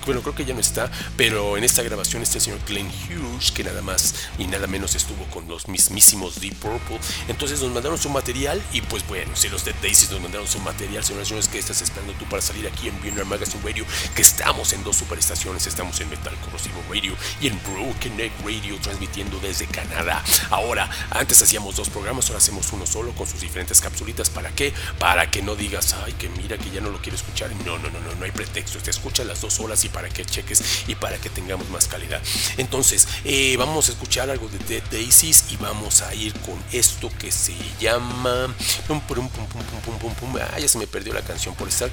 bueno, creo que ya no está, pero en esta grabación está el señor Glenn Hughes, que nada más y nada menos estuvo con los mismísimos Deep Purple. Entonces nos mandaron su material y pues bueno, si los Dead Daisies nos mandaron su material, señoras y señores, ¿qué estás esperando tú para salir aquí en BNR Magazine Radio? Que estamos en dos superestaciones, estamos en Metal Corrosivo Radio y en Broken Neck Radio, transmitiendo desde Canadá. Ahora, antes hacíamos dos programas, ahora hacemos uno solo con sus diferentes ¿Para qué? Para que no digas, ay, que mira que ya no lo quiero escuchar. No, no, no, no, no hay pretexto. Te escuchas las dos horas y para que cheques y para que tengamos más calidad. Entonces, eh, vamos a escuchar algo de Dead Daisies y vamos a ir con esto que se llama. Pum. Ah, ya se me perdió la canción por estar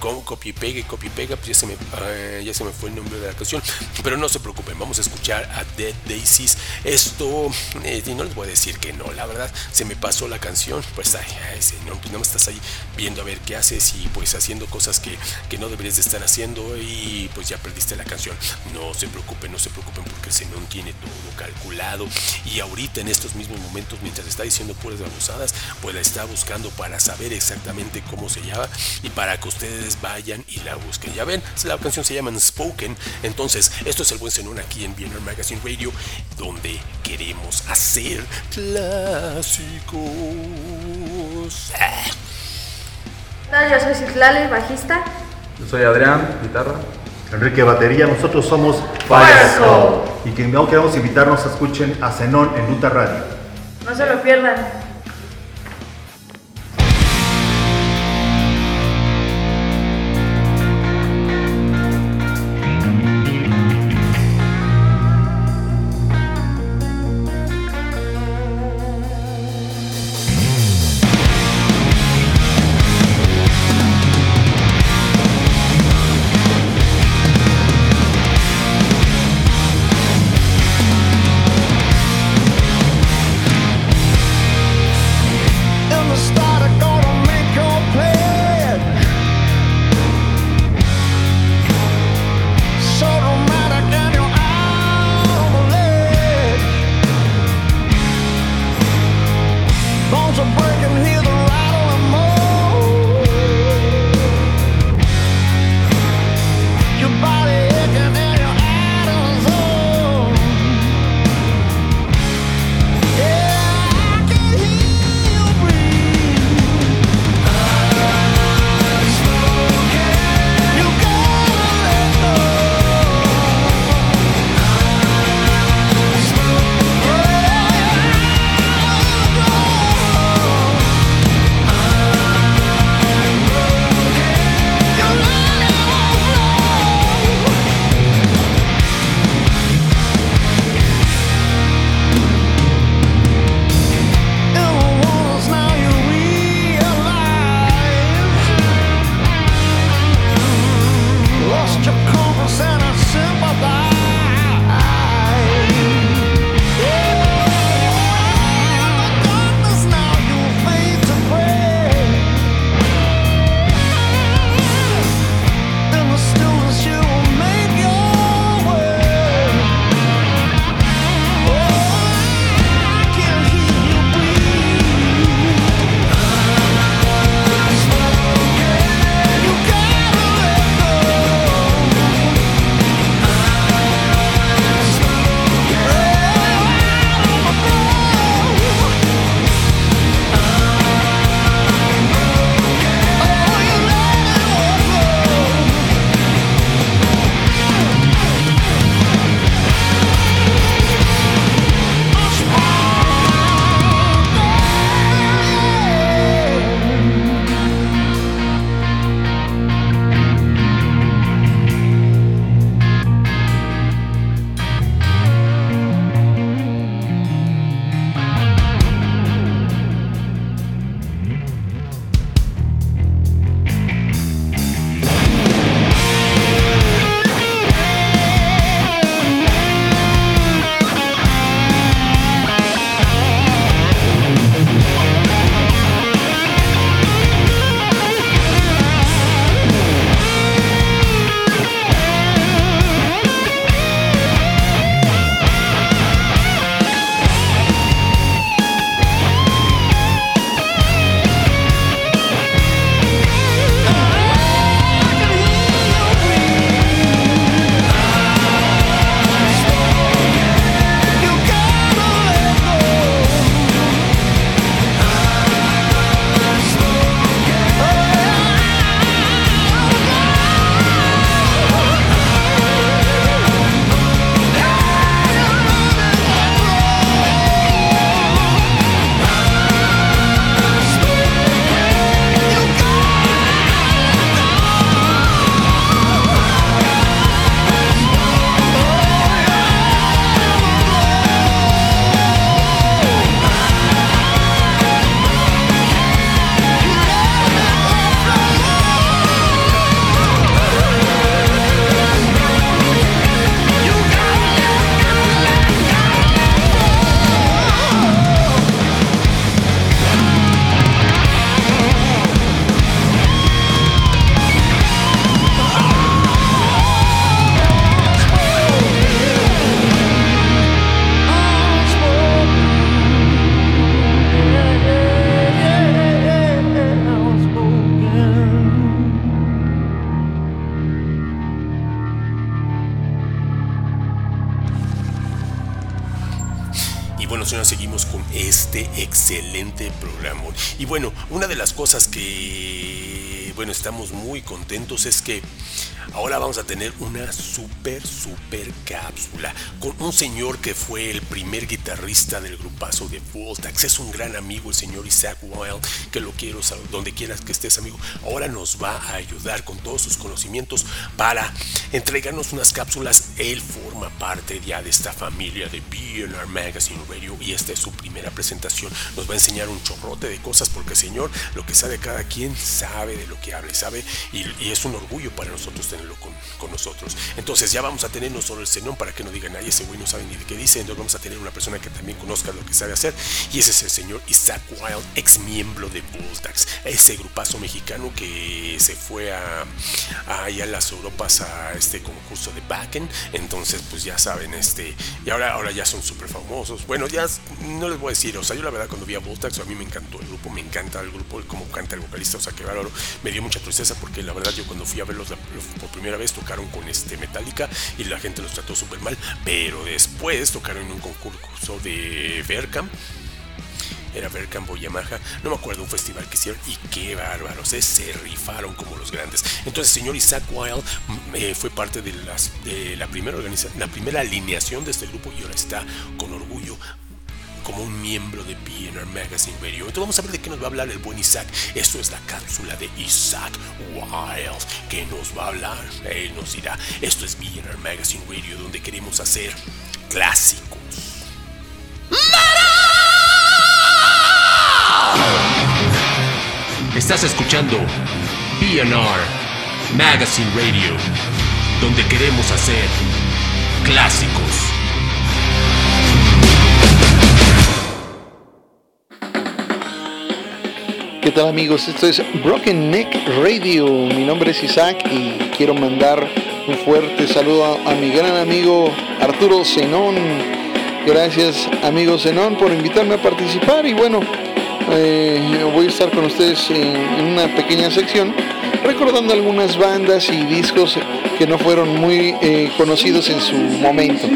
con copy y pega y copy y pega. Ya se, me, ah, ya se me fue el nombre de la canción. Pero no se preocupen, vamos a escuchar a Dead Daisies. Esto, eh, y no les voy a decir que no, la verdad, se me pasó la canción. Pues ay, ay, señor, pues nada más estás ahí viendo a ver qué haces y pues haciendo cosas que, que no deberías de estar haciendo y pues ya perdiste la canción. No se preocupen, no se preocupen porque el Zenón tiene todo calculado y ahorita en estos mismos momentos mientras está diciendo puras babosadas, pues la está buscando para saber exactamente cómo se llama y para que ustedes vayan y la busquen. Ya ven, la canción se llama Spoken. Entonces, esto es el buen Zenón aquí en BNR Magazine Radio, donde queremos hacer clásicos. Hola, Yo soy Citlali, bajista. Yo soy Adrián, guitarra. Enrique Batería, nosotros somos Fire Soul. Y que no queremos invitarnos a escuchen a Zenón en Luta Radio. No se lo pierdan. Cosas que, bueno, estamos muy contentos es que Ahora vamos a tener una super, super cápsula con un señor que fue el primer guitarrista del grupazo de Voltax. Es un gran amigo, el señor Isaac Wild, que lo quiero saber, donde quieras que estés, amigo. Ahora nos va a ayudar con todos sus conocimientos para entregarnos unas cápsulas. Él forma parte ya de esta familia de BNR Magazine Radio y esta es su primera presentación. Nos va a enseñar un chorrote de cosas porque, señor, lo que sabe cada quien sabe de lo que habla, sabe, y, y es un orgullo para nosotros con, con, nosotros. Entonces ya vamos a tener no solo el cenón para que no digan, ay, ese güey no sabe ni de qué dice, entonces vamos a tener una persona que también conozca lo que sabe hacer, y ese es el señor Isaac Wild, ex miembro de Voltax, ese grupazo mexicano que se fue a, a, a las Europas a este concurso de Backen, entonces pues ya saben, este, y ahora, ahora ya son súper famosos. Bueno, ya no les voy a decir, o sea, yo la verdad cuando vi a Voltax, a mí me encantó el grupo, me encanta el grupo, como canta el vocalista, o sea, que bárbaro, me dio mucha tristeza porque la verdad yo cuando fui a verlos por primera vez tocaron con este Metallica y la gente los trató súper mal, pero después tocaron en un concurso de Verkamp era Verkamp o no me acuerdo un festival que hicieron y qué bárbaros, se rifaron como los grandes. Entonces, señor Isaac Wild eh, fue parte de, las, de la primera organización, la primera alineación de este grupo y ahora está con orgullo como un miembro de BNR Magazine Radio. Entonces vamos a ver de qué nos va a hablar el buen Isaac. Esto es la cápsula de Isaac Wild que nos va a hablar. Él nos dirá, esto es BNR Magazine Radio donde queremos hacer clásicos. Estás escuchando BNR Magazine Radio donde queremos hacer clásicos. ¿Qué tal amigos? Esto es Broken Neck Radio. Mi nombre es Isaac y quiero mandar un fuerte saludo a, mi gran amigo Arturo Zenón. Gracias amigo Zenón por invitarme a participar y bueno, eh, voy a estar con ustedes en, en, una pequeña sección recordando algunas bandas y discos que no fueron muy eh, conocidos en su momento.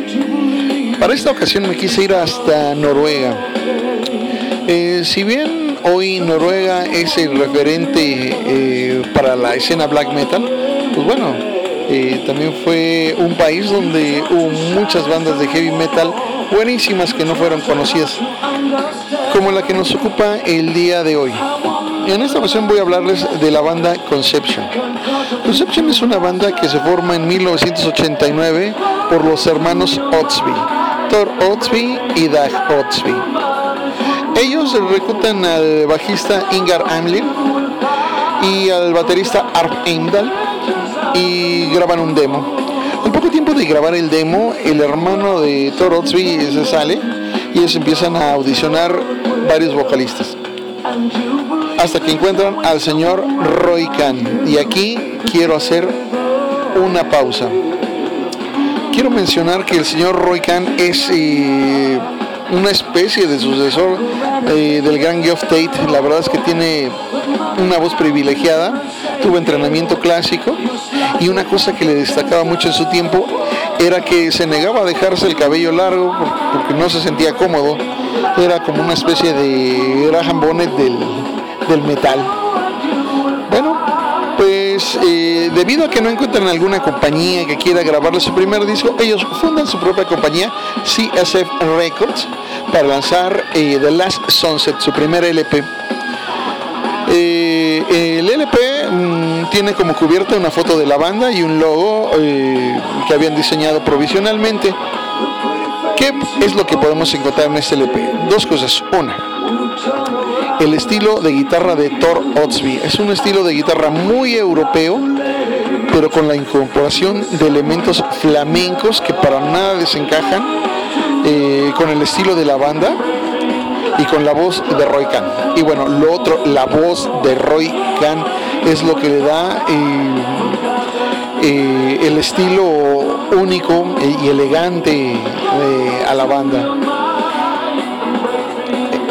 Para esta ocasión me quise ir hasta Noruega. Eh, si bien hoy Noruega es el referente eh, para la escena black metal, pues bueno, eh, también fue un país donde hubo muchas bandas de heavy metal buenísimas que no fueron conocidas, como la que nos ocupa el día de hoy. En esta ocasión voy a hablarles de la banda Conception. Conception es una banda que se forma en 1989 por los hermanos Otsby, Thor Otsby y Dag Otsby. Ellos reclutan al bajista Ingar Amlin y al baterista Arp Eimdal y graban un demo. Al poco tiempo de grabar el demo, el hermano de Thor Otsby se sale y ellos empiezan a audicionar varios vocalistas. Hasta que encuentran al señor Roy Khan. Y aquí quiero hacer una pausa. Quiero mencionar que el señor Roy Khan es eh, una especie de sucesor eh, del gran Geoff Tate. La verdad es que tiene una voz privilegiada, tuvo entrenamiento clásico y una cosa que le destacaba mucho en su tiempo era que se negaba a dejarse el cabello largo porque no se sentía cómodo. Era como una especie de Graham del metal. Bueno, pues eh, debido a que no encuentran alguna compañía que quiera grabarle su primer disco, ellos fundan su propia compañía, CSF Records, para lanzar The Last Sunset, su primer LP. Eh, el LP mmm, tiene como cubierta una foto de la banda y un logo eh, que habían diseñado provisionalmente. ¿Qué es lo que podemos encontrar en este LP? Dos cosas. Una, el estilo de guitarra de Thor Otsby. Es un estilo de guitarra muy europeo, pero con la incorporación de elementos flamencos que para nada desencajan eh, con el estilo de la banda y con la voz de Roy Khan. Y bueno, lo otro, la voz de Roy Khan es lo que le da eh, eh, el estilo único y elegante a la banda.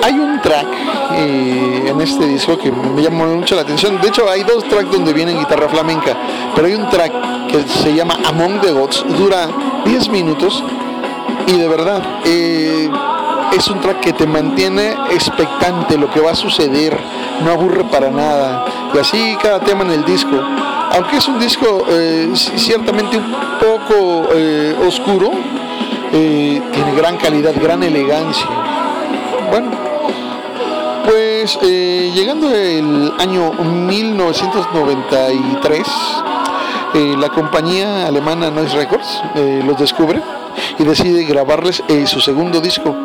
Hay un track en este disco que me llamó mucho la atención. De hecho, hay dos tracks donde viene guitarra flamenca, pero hay un track que se llama Among the Gods, dura 10 minutos y de verdad, eh, es un track que te mantiene expectante lo que va a suceder, no aburre para nada. Y así cada tema en el disco. Aunque es un disco eh, ciertamente un poco eh, oscuro, tiene gran calidad, gran elegancia. Bueno, pues llegando el año 1993, la compañía alemana Noise Records los descubre y decide grabarles su segundo disco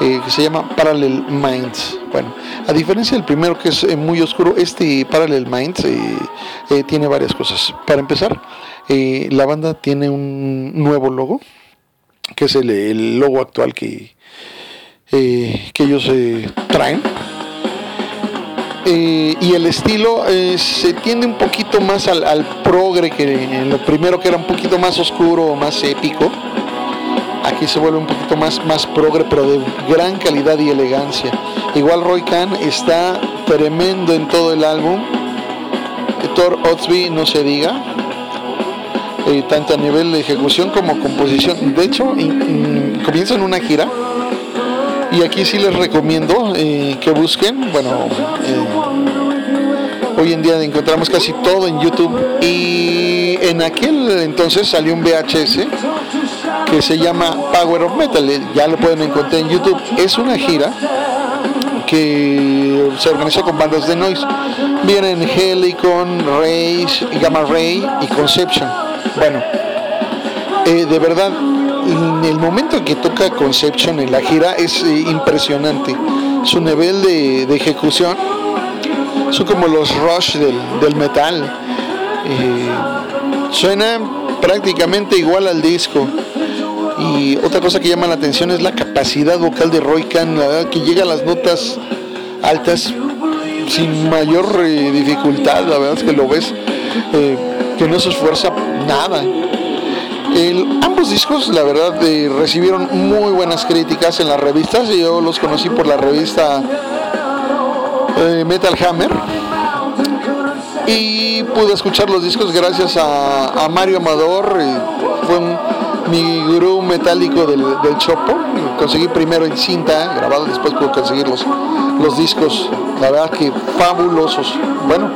eh, que se llama Parallel Minds. Bueno, a diferencia del primero que es eh, muy oscuro, este Parallel Minds eh, tiene varias cosas. Para empezar, la banda tiene un nuevo logo, que es el, logo actual que, que ellos traen. y el estilo se tiende un poquito más al, al progre que en lo primero que era un poquito más oscuro, más épico aquí se vuelve un poquito más, más progre, pero de gran calidad y elegancia. Igual Roy Khan está tremendo en todo el álbum. Thor Otsby no se diga, eh, tanto a nivel de ejecución como composición. De hecho, comienzan una gira y aquí sí les recomiendo eh, que busquen, bueno, eh, hoy en día encontramos casi todo en YouTube y en aquel entonces salió un VHS que se llama Power of Metal, eh, ya lo pueden encontrar en YouTube. Es una gira que se organizó con bandas de noise. Vienen Helicon, Rage, Gamma Ray y Conception. Bueno, eh, de verdad, en el momento en que toca Conception en la gira es eh, impresionante. Su nivel de, ejecución son como los rush del, metal. suena prácticamente igual al disco. Y otra cosa que llama la atención es la capacidad vocal de Roy Khan, que llega a las notas altas sin mayor eh, dificultad, la verdad es que lo ves, eh, que no se esfuerza nada. ambos discos, la verdad, eh, recibieron muy buenas críticas en las revistas. Yo los conocí por la revista Metal Hammer y pude escuchar los discos gracias a, Mario Amador. Metálico del, Chopo. Conseguí primero en cinta, grabado, después pude conseguir los, los discos. La verdad que fabulosos. Bueno,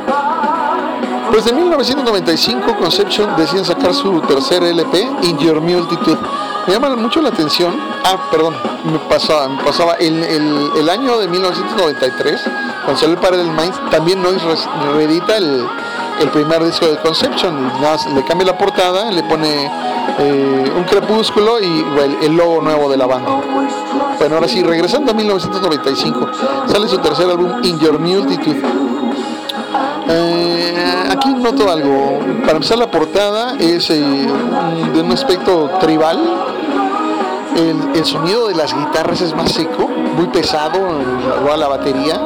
pues en 1995 Conception deciden sacar su tercer LP, In Your Multitude. Me llama mucho la atención. Ah, perdón, me pasaba, me pasaba el, el, año de 1993, cuando salió el Parallel Minds, también Noise reedita el, el primer disco de Conception. le cambia la portada, le pone eh, un crepúsculo y el, logo nuevo de la banda. Bueno, ahora sí, regresando a 1995, sale su tercer álbum, In Your Multitude. Eh, aquí noto algo. Para empezar, la portada es eh, de un aspecto tribal. El, sonido de las guitarras es más seco, muy pesado, igual la batería.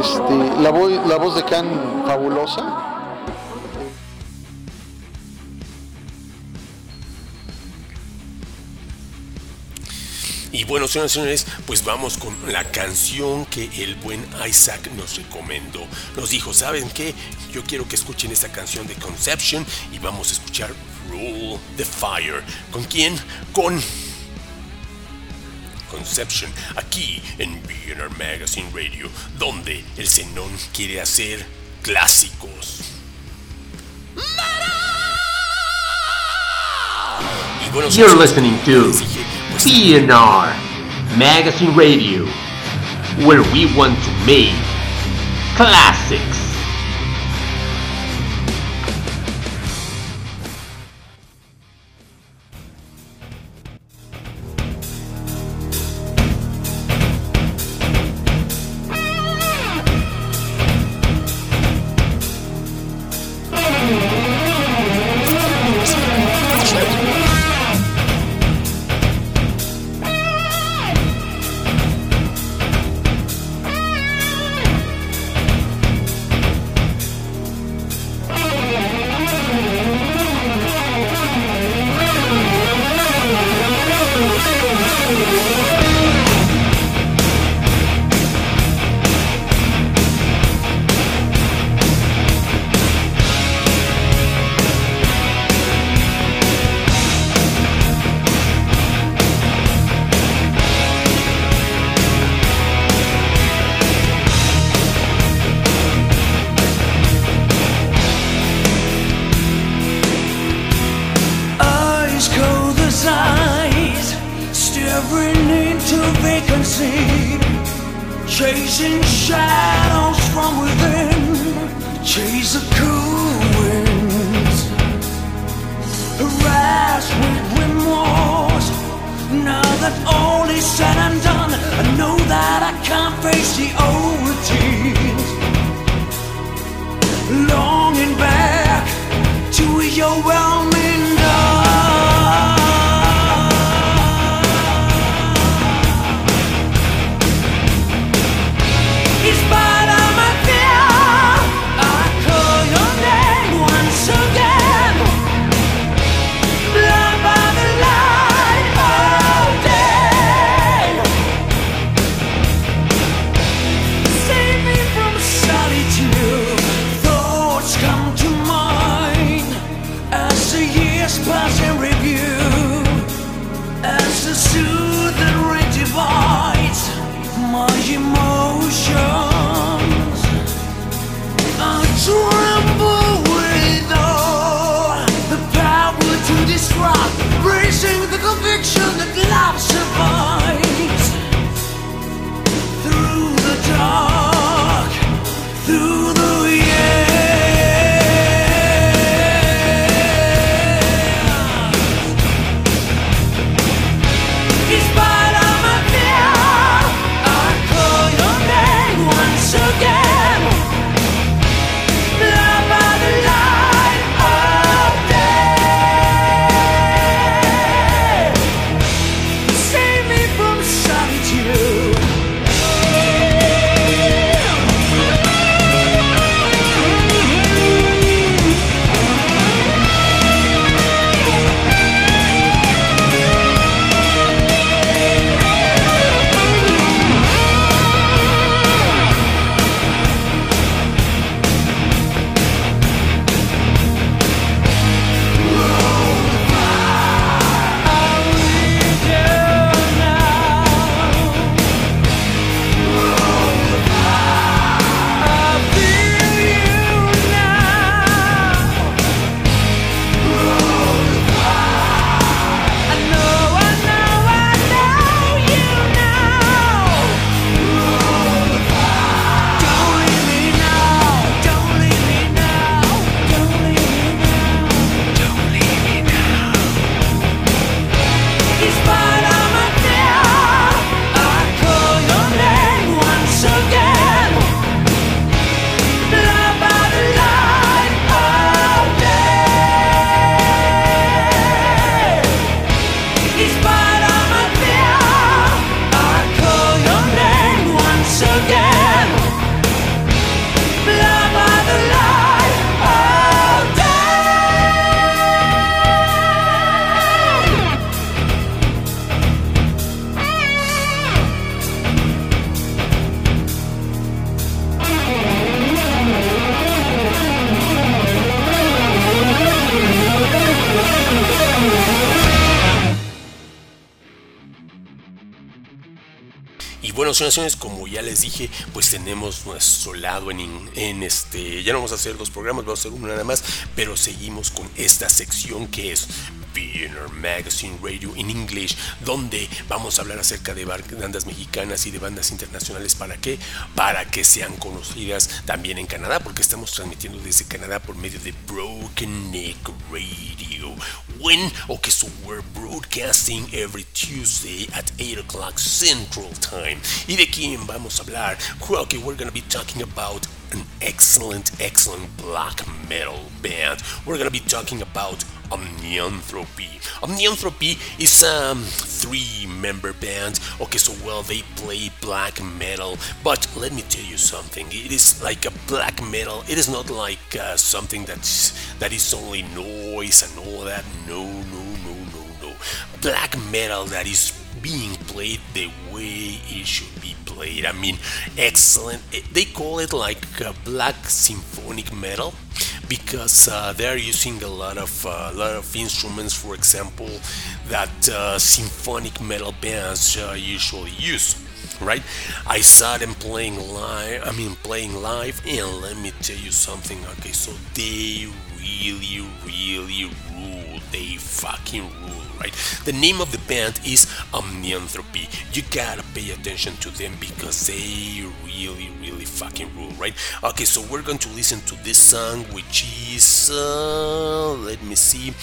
Este, la, voz, la voz de Khan fabulosa. Bueno, señoras y señores, pues vamos con la canción que el buen Isaac nos recomendó. Nos dijo, ¿saben qué? Yo quiero que escuchen esta canción de Conception y vamos a escuchar Rule the Fire. ¿Con quién? Con Conception, aquí en BNR Magazine Radio, donde el Zenón quiere hacer clásicos. You're listening to BNR Magazine Radio, where we want to make classics. Chasing shadows from within, chase the cool winds, harassed with remorse. Now that all is said and done, I know that I can't face the old routines. Longing back to your Como ya les dije, pues tenemos nuestro lado en, en este. Ya no vamos a hacer dos programas, vamos a hacer uno nada más, pero seguimos con esta sección que es BNR Magazine Radio in English, donde vamos a hablar acerca de bandas mexicanas y de bandas internacionales. ¿Para qué? Para que sean conocidas también en Canadá, porque estamos transmitiendo desde Canadá por medio de Broken Neck Radio. When, okay, so we're broadcasting every Tuesday at 8 o'clock Central Time. ¿Y de quién vamos a hablar? Well, okay, we're gonna be talking about an excellent, excellent black metal band. We're gonna be talking about Omnianthropy. Omnianthropy is a three-member band. Okay, so well they play black metal, but let me tell you something. It is like a black metal. It is not like uh, something that's that is only noise and all that. No, no, no, no. Black metal that is being played the way it should be played. I mean, excellent. They call it like uh, black symphonic metal because uh, they're using a lot of uh, lot of instruments, for example, that uh, symphonic metal bands uh, usually use. Right, I saw them playing live. I mean, playing live, and let me tell you something. Okay, so they really, really rule. They fucking rule, right? The name of the band is Omnianthropy. You gotta pay attention to them because they really, really fucking rule, right? Okay, so we're going to listen to this song, which is, uh, let me see,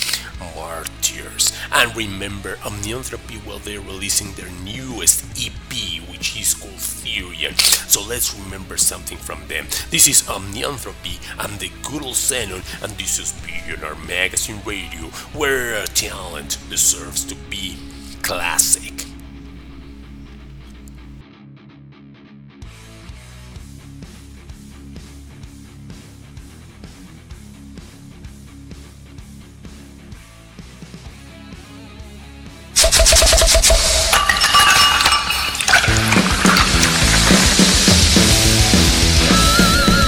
Martyrs. And remember, Omnianthropy, well, they're releasing their newest EP, which is called Therian. So let's remember something from them. This is Omnianthropy. I'm the good old Xenon, and this is BNR Magazine Radio, where uh, talent deserves to be classic.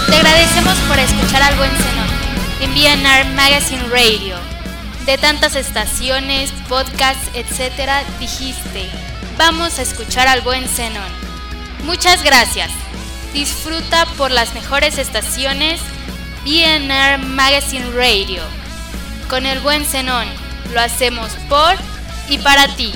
Te agradecemos por escuchar al buen Zenón en BNR Magazine Radio. De tantas estaciones, podcasts, etc., dijiste, vamos a escuchar al buen Zenón. Muchas gracias. Disfruta por las mejores estaciones BNR Magazine Radio. Con el buen Zenón, lo hacemos por y para ti.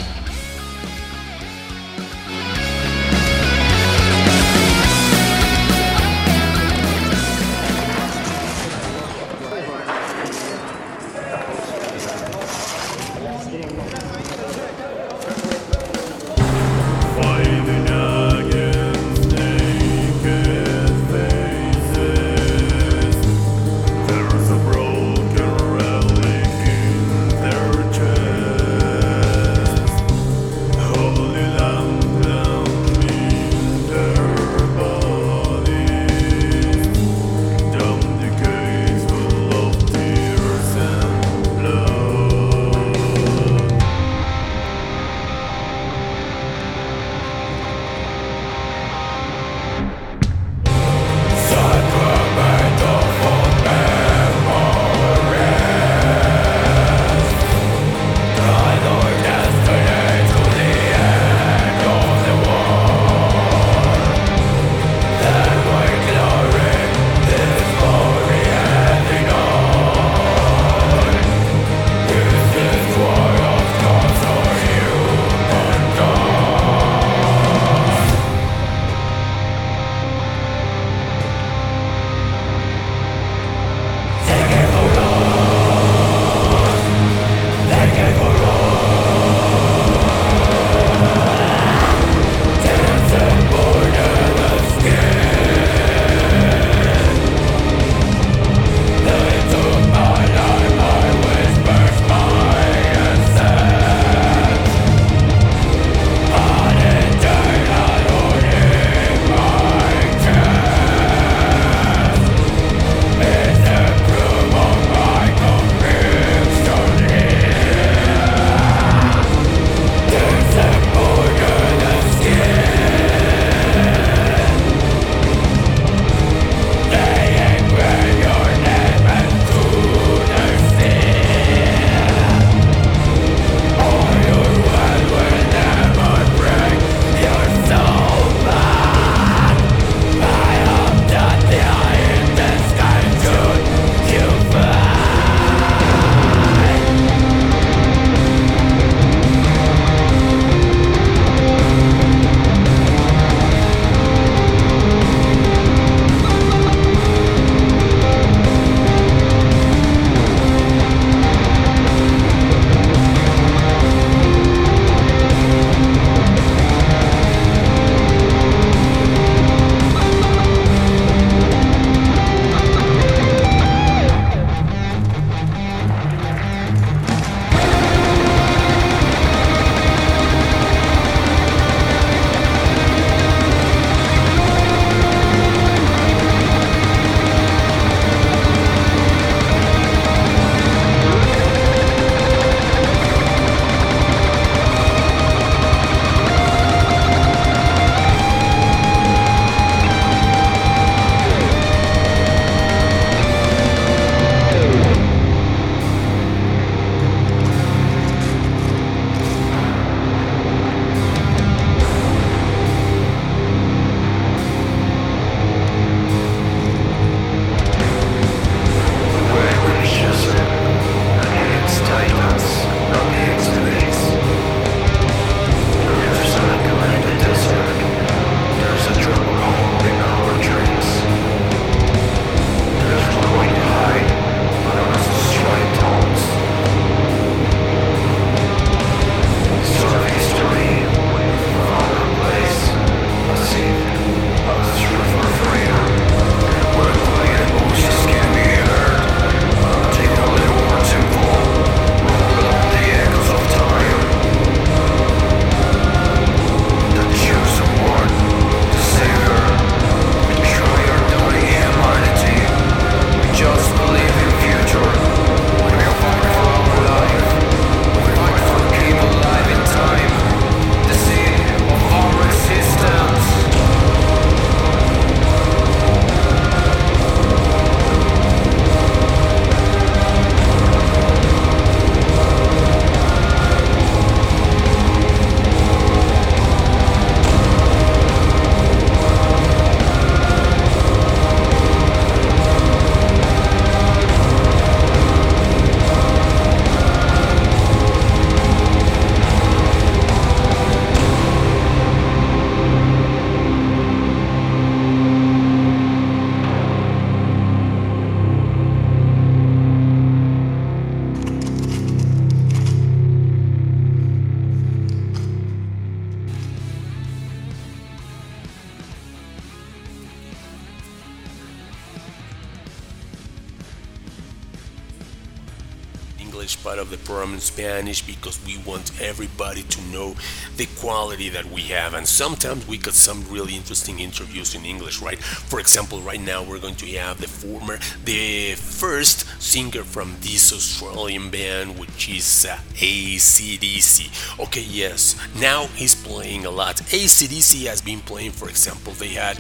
Sometimes we got some really interesting interviews in English, right? For example, right now we're going to have the former, the first singer from this Australian band, which is uh, ACDC. Okay, yes, now he's playing a lot. ACDC has been playing, for example, they had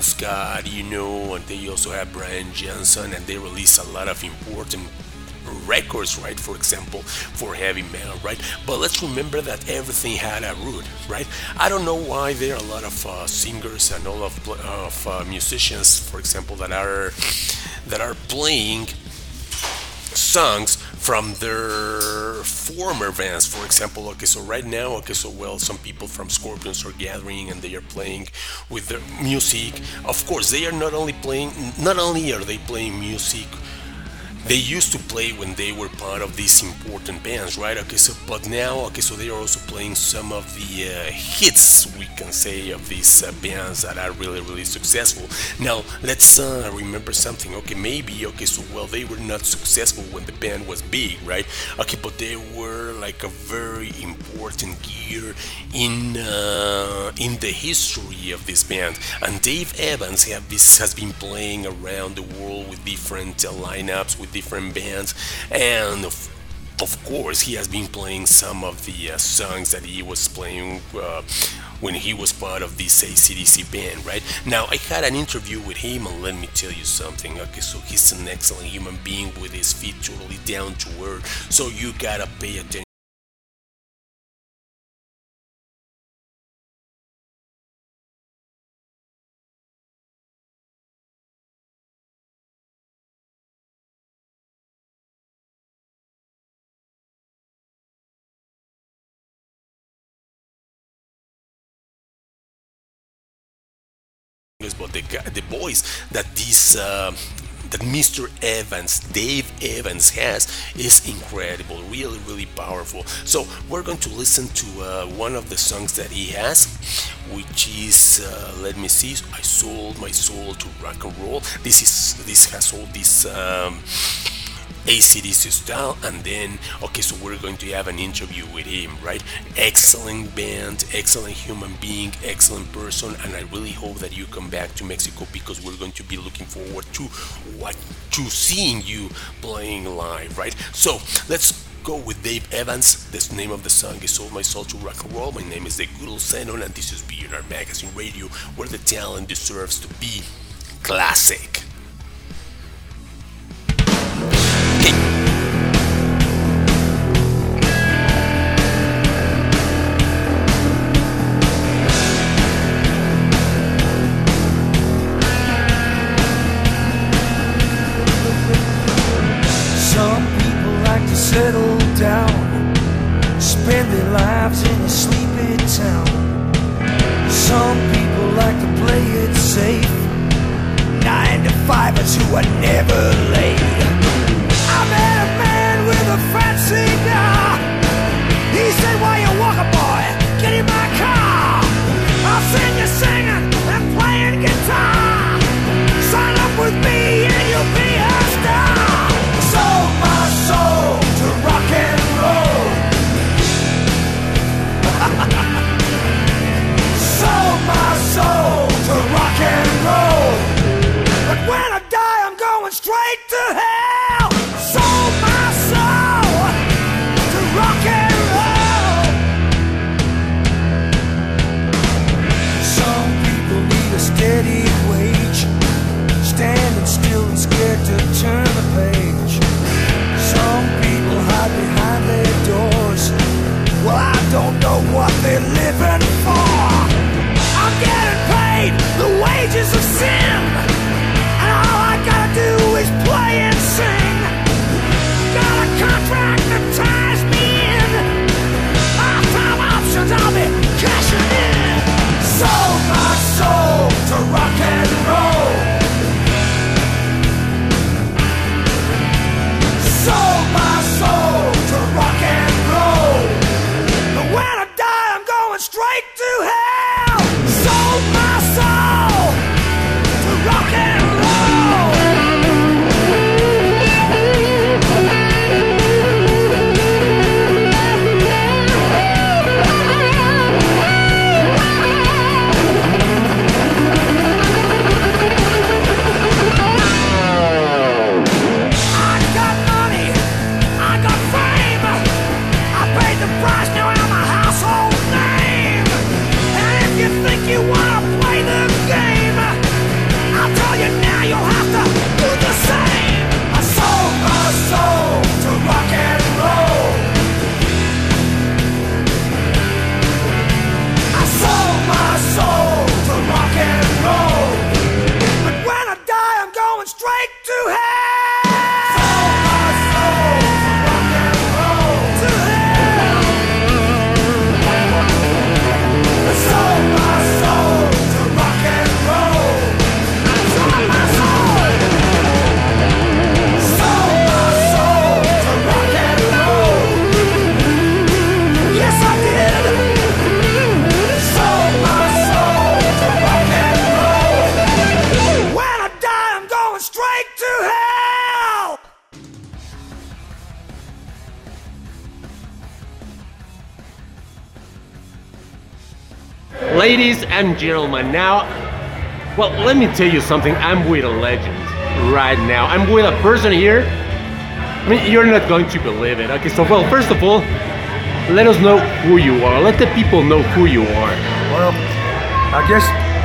Scott, you know, and they also have Brian Johnson, and they release a lot of important records, right? For example, for heavy metal, right? But let's remember that everything had a root, right? I don't know why there are a lot of uh, singers and all of, of uh, musicians, for example, that are that are playing songs from their former bands. For example, okay, so right now, okay, so well, some people from Scorpions are gathering and they are playing with their music. Of course, they are not only playing, not only are they playing music they used to play when they were part of these important bands, right? Okay, so but now, okay, so they are also playing some of the uh, hits we can say of these uh, bands that are really, really successful. Now let's uh, remember something. Okay, maybe okay, so well they were not successful when the band was big, right? Okay, but they were like a very important gear in uh, in the history of this band. And Dave Evans have this has been playing around the world with different uh, lineups with different bands and of, of course he has been playing some of the uh, songs that he was playing uh, when he was part of this ACDC band, right? Now, I had an interview with him, and let me tell you something. Okay, so he's an excellent human being with his feet totally down to earth, so you gotta pay attention. The voice that this uh, that Mr. Evans, Dave Evans has is incredible, really, really powerful. So we're going to listen to uh, one of the songs that he has, which is uh, let me see, I sold my soul to rock and roll. This is this has all this. Um, ACDC style, and then okay, so we're going to have an interview with him, right? Excellent band, excellent human being, excellent person, and I really hope that you come back to Mexico because we're going to be looking forward to what to seeing you playing live, right? So let's go with Dave Evans. The name of the song is Sold My Soul to Rock and Roll. My name is the good old and this is BNR Magazine Radio, where the talent deserves to be classic. And gentlemen, now, well, let me tell you something. I'm with a legend right now. I'm with a person here. I mean, you're not going to believe it. Okay, so, well, first of all, let us know who you are. Let the people know who you are. Well, I guess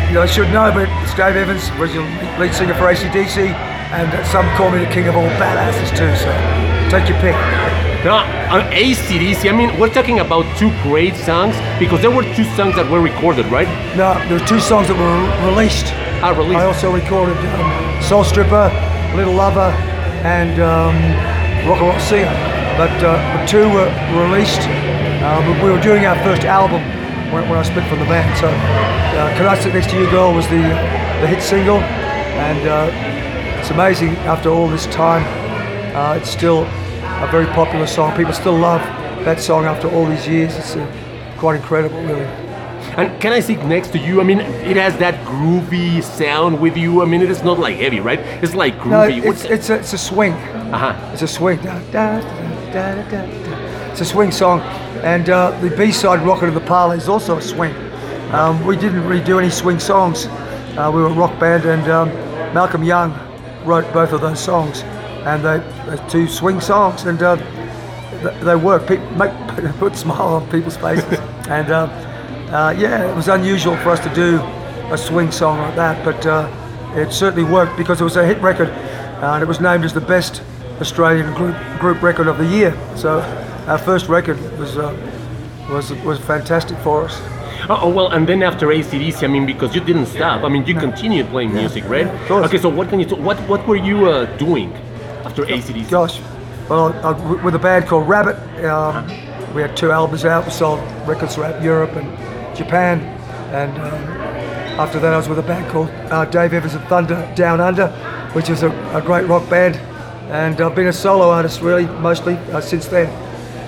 you know, I should know, but it's Dave Evans, original lead singer for ACDC, and some call me the king of all badasses too, so take your pick. Now, on ACDC, I mean, we're talking about two great songs because there were two songs that were recorded, right? No, there were two songs that were released. Ah, released. I also recorded um, Soul Stripper, Little Lover, and um, Rock and Roll Singer. But uh, the two were released. Uh, but we were doing our first album when, when I split from the band. So, uh, Can I Sit Next to You Girl was the, the hit single, and uh, it's amazing after all this time, uh, it's still a very popular song. People still love that song after all these years. It's uh, quite incredible, really. And can I sit next to you? I mean, it has that groovy sound with you. I mean, it is not like heavy, right? It's like No, groovy. it's, it's, a, it's a swing. uh-huh. It's a swing. Da, da, da, da, da, da. It's a swing song. And uh, the B-side, Rocket of the Parlor, is also a swing. Um, we didn't really do any swing songs. Uh, we were a rock band, and um, Malcolm Young wrote both of those songs. And they, two swing songs, and uh, they work. Pe- make, (laughs) put smile on people's faces. (laughs) and uh, uh, yeah, it was unusual for us to do a swing song like that, but uh, it certainly worked because it was a hit record, uh, and it was named as the best Australian group group record of the year. So our first record was uh, was was fantastic for us. Oh, oh, well, and then after ACDC, I mean, because you didn't stop. I mean, you continued playing music, right? of course. Okay, so what can you? T- what what were you uh, doing after ACDC? Gosh, well, I, I- with a band called Rabbit, um, we had two albums out. We sold records throughout Europe and Japan, and um, after that, I was with a band called uh, Dave Evans and Thunder Down Under, which is a, a great rock band. And I've been a solo artist really mostly uh, since then,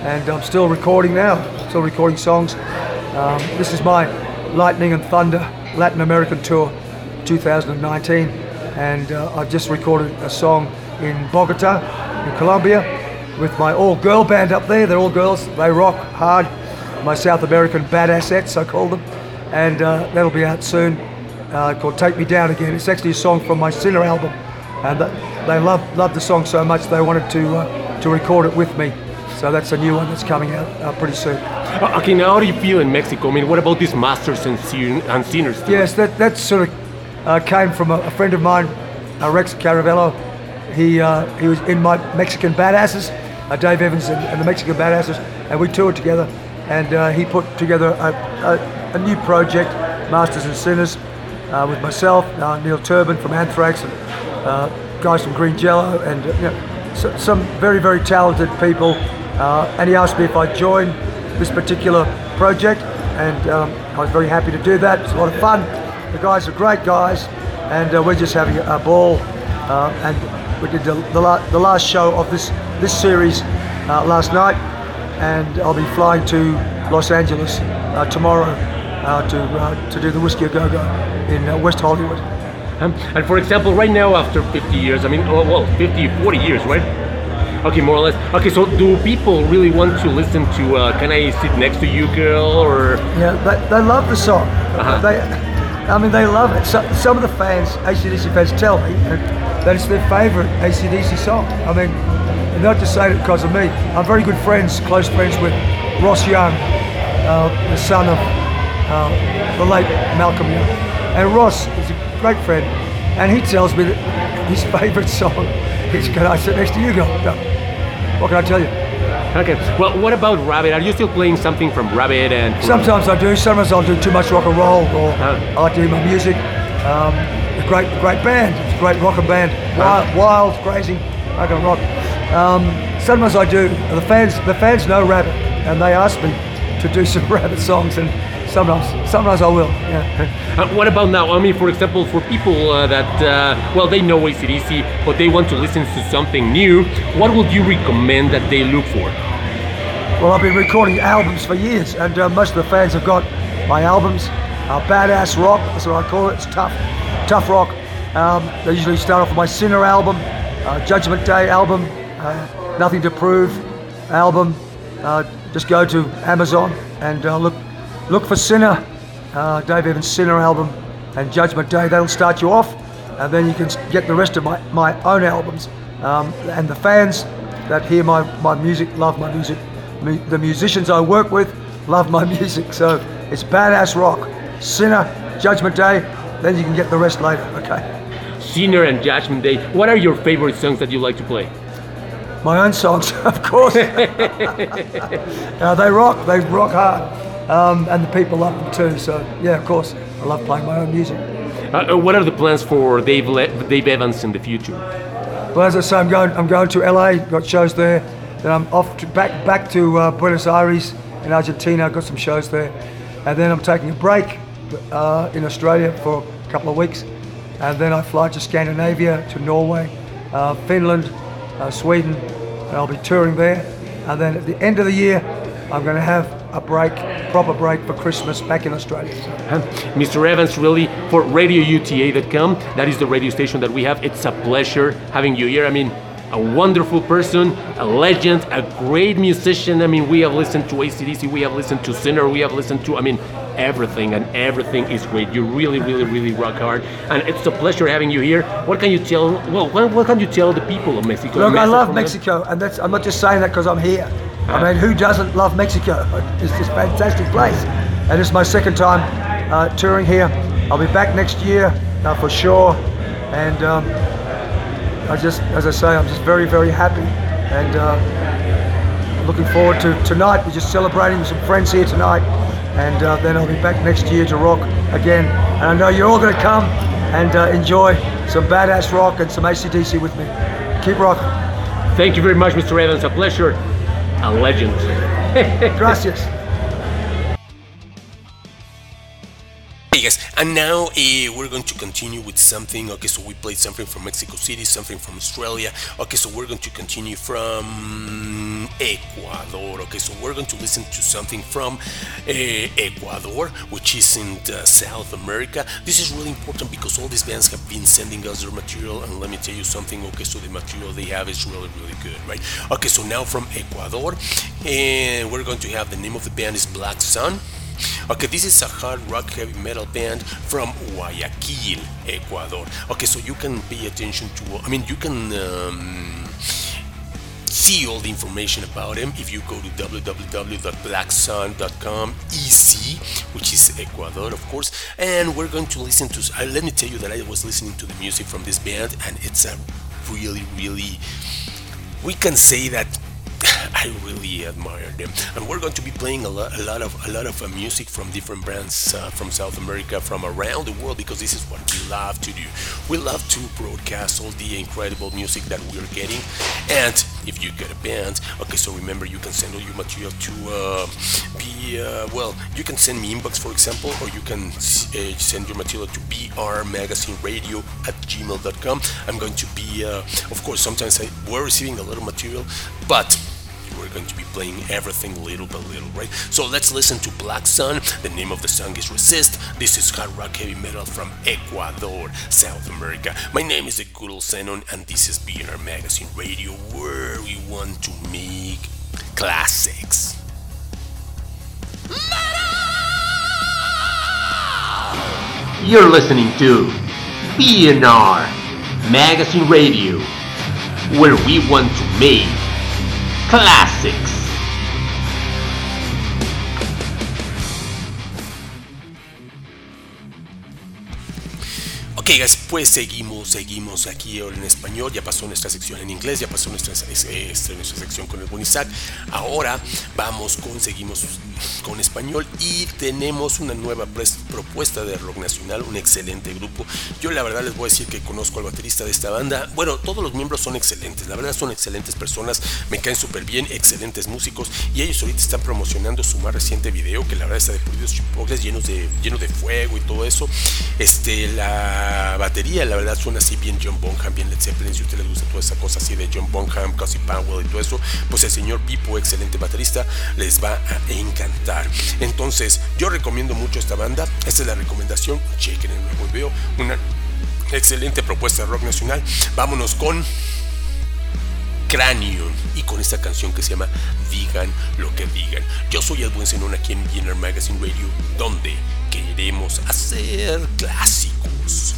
and I'm still recording now, still recording songs. Um, this is my Lightning and Thunder Latin American tour, 2019, and uh, I've just recorded a song in Bogota, in Colombia, with my all-girl band up there. They're all girls. They rock hard. My South American badassettes, I call them, and uh, that'll be out soon. Uh, called "Take Me Down Again." It's actually a song from my Sinner album, and th- they love loved the song so much they wanted to uh, to record it with me. So that's a new one that's coming out uh, pretty soon. Uh, okay, now how do you feel in Mexico? I mean, what about these masters and, sin- and sinners? Yes, that that sort of uh, came from a, a friend of mine, uh, Rex Caravello. He uh, he was in my Mexican Badasses, uh, Dave Evans and, and the Mexican Badasses, and we toured together. And uh, he put together a, a, a new project, Masters and Sinners, uh, with myself, uh, Neil Turbin from Anthrax, and uh, guys from Green Jello, and you know, so, some very very talented people. And he asked me if I'd join this particular project, and um, I was very happy to do that. It's a lot of fun. The guys are great guys, and we're just having a, ball. And we did the, the, la- the last show of this this series uh, last night, and I'll be flying to Los Angeles uh, tomorrow uh, to uh, to do the Whiskey a Go Go in uh, West Hollywood. Um, and for example, right now, after 50 years, I mean, oh, well, 50, 40 years, right? Okay, more or less. Okay, so do people really want to listen to uh, Can I Sit Next to You, Girl? Or. Yeah, they, they love the song. Uh-huh. They, I mean, they love it. So, some of the fans, ACDC fans, tell me that it's their favourite ACDC song. I mean, they're not just saying it because of me. I'm very good friends, close friends with Ross Young, uh, the son of uh, the late Malcolm Young. And Ross is a great friend, and he tells me that his favourite song is Can I Sit Next to You, Girl? No. What can I tell you? Okay, well, what about Rabbit? Are you still playing something from Rabbit? And Sometimes I do. Sometimes I'll do too much rock and roll, or Oh. I like to hear my music. Um, a great, great band. It's a great rock and band. Wild, wild crazy, rock and rock. Um, sometimes I do. The fans, the fans know Rabbit, and they ask me to do (laughs) some Rabbit songs, and sometimes, sometimes I will. Yeah. (laughs) Uh, what about now? I mean, for example, for people uh, that, uh, well, they know ACDC, but they want to listen to something new, what would you recommend that they look for? Well, I've been recording albums for years, and uh, most of the fans have got my albums. Uh, badass rock, that's what I call it. It's tough, tough rock. Um, they usually start off with my Sinner album, uh, Judgment Day album, uh, Nothing to Prove album. Uh, just go to Amazon and uh, look, look for Sinner uh, Dave Evans Sinner album and Judgment Day. That'll start you off, and then you can get the rest of my, my own albums. Um, and the fans that hear my, my music love my music. Mu- the musicians I work with love my (laughs) music. So it's badass rock. Sinner, Judgment Day, then you can get the rest later, okay? Sinner and Judgment Day. What are your favorite songs that you like to play? My own songs, (laughs) of course. (laughs) uh, they rock, they rock hard. Um, and the people love them too. So, yeah, of course, I love playing my own music. Uh, uh, what are the plans for Dave, Le- Dave Evans in the future? Well, as I say, I'm going, I'm going to LA, got shows there. Then I'm off to back, back to uh, Buenos Aires in Argentina, got some shows there. And then I'm taking a break uh, in Australia for couple of weeks. And then I fly to Scandinavia, to Norway, uh, Finland, uh, Sweden, and I'll be touring there. And then at the end of the year, I'm going to have a break, proper break for Christmas back in Australia. Mr. Evans, really, for RadioUTA.com, that is the radio station that we have. It's a pleasure having you here. I mean, a wonderful person, a legend, a great musician. I mean, we have listened to ACDC, we have listened to Sinner, we have listened to, I mean, everything, and everything is great. You really, really, really rock hard. And it's a pleasure having you here. What can you tell, well, what, what can you tell the people of Mexico? Look, I love Mexico? Mexico, and that's, I'm not just saying that because I'm here. I mean, who doesn't love Mexico? It's this fantastic place. And it's my second time uh, touring here. I'll be back next year uh, for sure. And um, I just, as I say, I'm just very, very happy. And uh, looking forward to tonight. We're just celebrating with some friends here tonight. And uh, then I'll be back next year to rock again. And I know you're all going to come and uh, enjoy some badass rock and some ACDC with me. Keep rocking. Thank you very much, Mr. Evans. A pleasure. A legend. (laughs) Gracias. And now uh, we're going to continue with something. Okay, so we played something from Mexico City, something from Australia. Okay, so we're going to continue from Ecuador. Okay, so we're going to listen to something from uh, Ecuador, which is in uh, South America. This is really important because all these bands have been sending us their material, and let me tell you something. Okay, so the material they have is really, really good, right? Okay, so now from Ecuador, and we're going to have the name of the band is Black Sun. Okay, this is a hard rock heavy metal band from Guayaquil, Ecuador. Okay, so you can pay attention to, I mean, you can um, see all the information about them if you go to www.blacksun.com EC, which is Ecuador, of course. And we're going to listen to, uh, let me tell you that I was listening to the music from this band, and it's a really, really, we can say that I really admire them, and we're going to be playing a lot, a lot of, a lot of uh, music from different brands uh, from South America, from around the world, because this is what we love to do. We love to broadcast all the incredible music that we're getting, and if you get a band, okay, so remember you can send all your material to uh, be well. You can send me inbox, for example, or you can uh, send your material to brmagazineradio at gmail.com. I'm going to be, uh, of course, sometimes I, we're receiving a lot of material, but we're going to be playing everything little by little, right? So let's listen to Black Sun. The name of the song is Resist. This is hard rock heavy metal from Ecuador, South America. My name is Guru Zenon, and this is BNR Magazine Radio, where we want to make classics. You're listening to BNR Magazine Radio, where we want to make classics. Ok, guys, pues seguimos, seguimos aquí en español. Ya pasó nuestra sección en inglés, ya pasó nuestra, este, nuestra sección con el buen. Ahora vamos con, seguimos con español y tenemos una nueva propuesta de rock nacional, un excelente grupo. Yo la verdad les voy a decir que conozco al baterista de esta banda. Bueno, todos los miembros son excelentes, la verdad son excelentes personas, me caen súper bien, excelentes músicos y ellos ahorita están promocionando su más reciente video que la verdad está de pulidos chipocles llenos de, lleno de fuego y todo eso. Este, la batería la verdad suena así bien John Bonham, bien Led Zeppelin, si a ustedes les gusta toda esa cosa así de John Bonham, Cosy Powell y todo eso, pues el señor Pipo, excelente baterista, les va a encantar. Entonces, yo recomiendo mucho esta banda. Esta es la recomendación. Chequen el nuevo video. Una excelente propuesta de rock nacional. Vámonos con Cranion y con esta canción que se llama Digan lo que digan. Yo soy buen Zenón aquí en Vienna Magazine Radio, donde queremos hacer clásicos.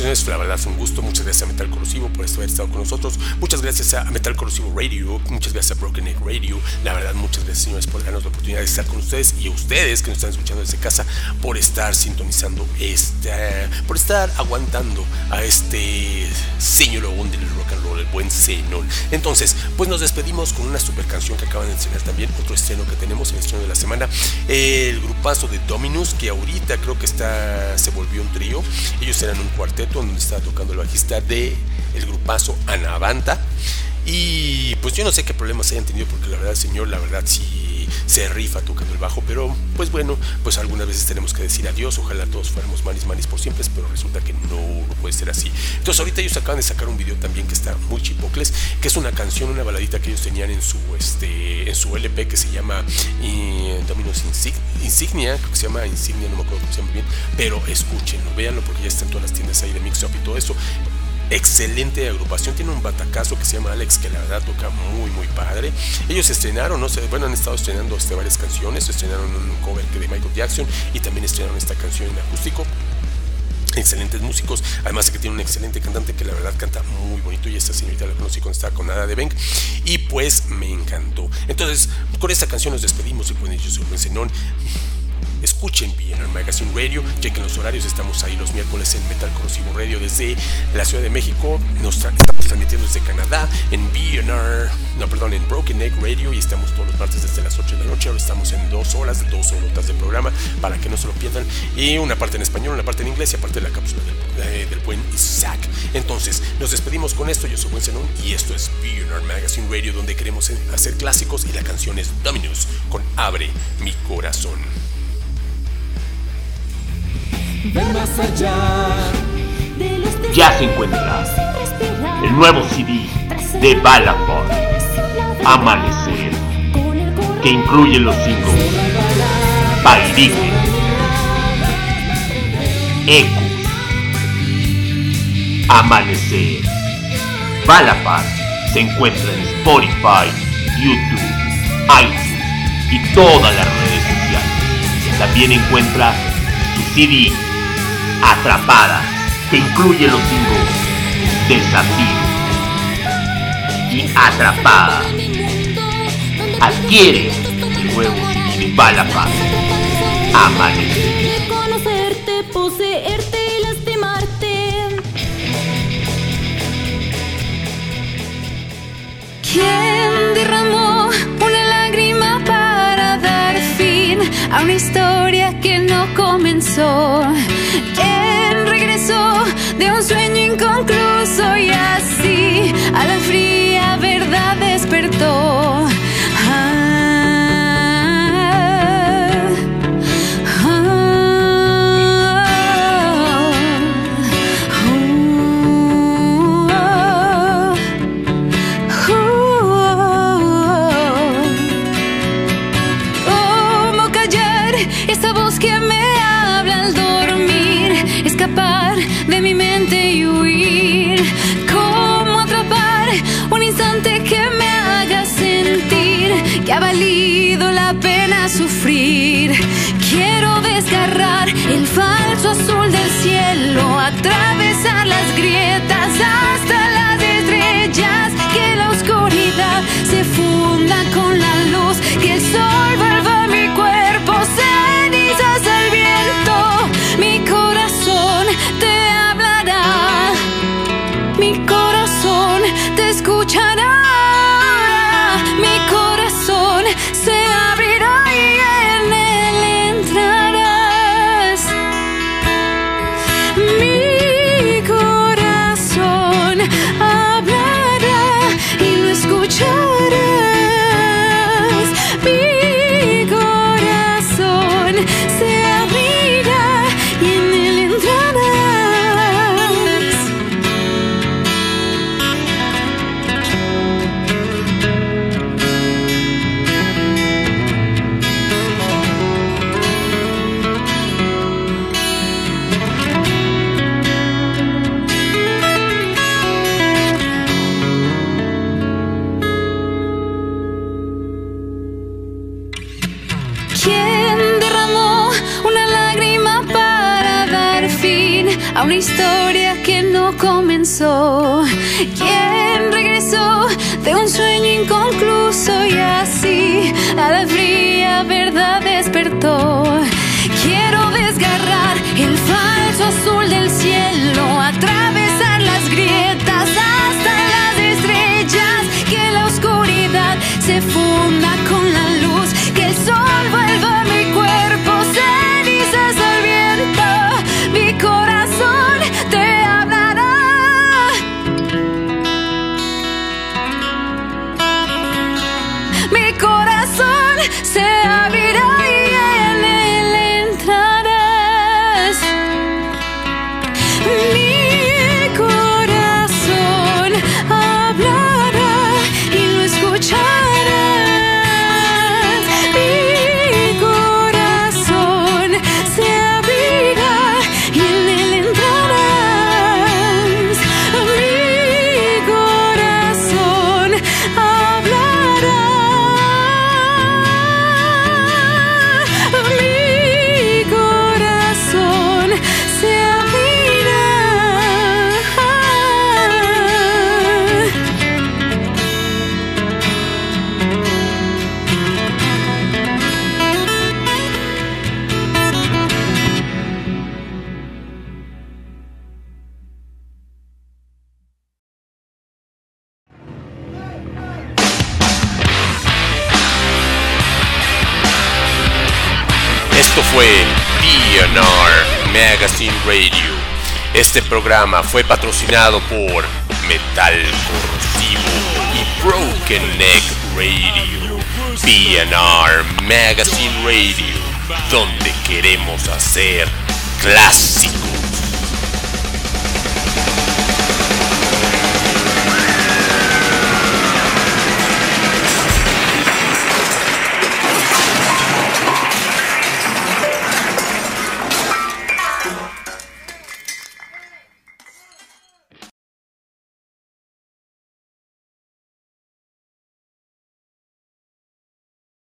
La verdad fue un gusto. Muchas gracias a Metal Corrosivo por haber estado con nosotros. Muchas gracias a Metal Corrosivo Radio. Muchas gracias a Broken Egg Radio. La verdad, muchas gracias, señores, por darnos la oportunidad de estar con ustedes y a ustedes que nos están escuchando desde casa por estar sintonizando por estar aguantando a este señor lobón del rock and roll, el buen Zenón. Entonces, pues nos despedimos con una super canción que acaban de enseñar también, otro estreno que tenemos, el estreno de la semana, el grupazo de Dominus, que ahorita creo que está, se volvió un trío. Ellos eran un cuarteto donde estaba tocando el bajista de el grupazo Anavanta. Y pues yo no sé qué problemas hayan tenido porque la verdad señor, la verdad sí se rifa tocando el bajo, pero pues bueno, pues algunas veces tenemos que decir adiós, ojalá todos fuéramos manis manis por siempre, pero resulta que no, no puede ser así. Entonces ahorita ellos acaban de sacar un video también que está muy chipocles, que es una canción, una baladita que ellos tenían en su este en su LP que se llama eh, Dominos Insig- Insignia, creo que se llama Insignia, no me acuerdo cómo se llama bien, pero escúchenlo, véanlo porque ya está en todas las tiendas ahí de Mix Up y todo eso excelente agrupación. Tiene un batacazo que se llama Alex, que la verdad toca muy, muy padre. Ellos estrenaron, no sé, bueno, han estado estrenando este, varias canciones. Estrenaron un cover de Michael Jackson y también estrenaron esta canción en acústico. Excelentes músicos, además de que tiene un excelente cantante que la verdad canta muy bonito. Y esta señorita la conocí cuando estaba con Nada de Bank. Y pues me encantó. Entonces, con esta canción nos despedimos. Y pues yo soy Zenón. Escuchen BNR Magazine Radio, chequen los horarios, estamos ahí los miércoles en Metal Corrosivo Radio desde la Ciudad de México, nos estamos transmitiendo desde Canadá en BNR, no perdón, en Broken Egg Radio y estamos todos los martes desde las 8 de la noche, ahora estamos en dos horas, dos horitas de programa para que no se lo pierdan y una parte en español, una parte en inglés y aparte la cápsula del, eh, del buen Isaac. Entonces, nos despedimos con esto, yo soy Buen Zenón y esto es BNR Magazine Radio donde queremos hacer clásicos y la canción es Dominus con Abre mi corazón. Ya se encuentra el nuevo CD de Balafon, Amanecer, que incluye los singles Bailique, Ecos, Amanecer. Balafon se encuentra en Spotify, YouTube, iTunes y todas las redes sociales. También encuentra CD Atrapada, que incluye los singles Desafío y Atrapada. Adquiere el nuevo CD de Balafaz. Amanecer. Conocerte, poseerte lastimarte. ¿Quién derramó una lágrima para dar fin a una historia que comenzó? ¿Quién regresó de un sueño inconcluso y así a la fría verdad despertó? Sufrir? Quiero desgarrar el falso azul del cielo, atravesar las grietas hasta programa fue patrocinado por Metal Corrosivo y Broken Neck Radio. PNR Magazine Radio, donde queremos hacer clásico.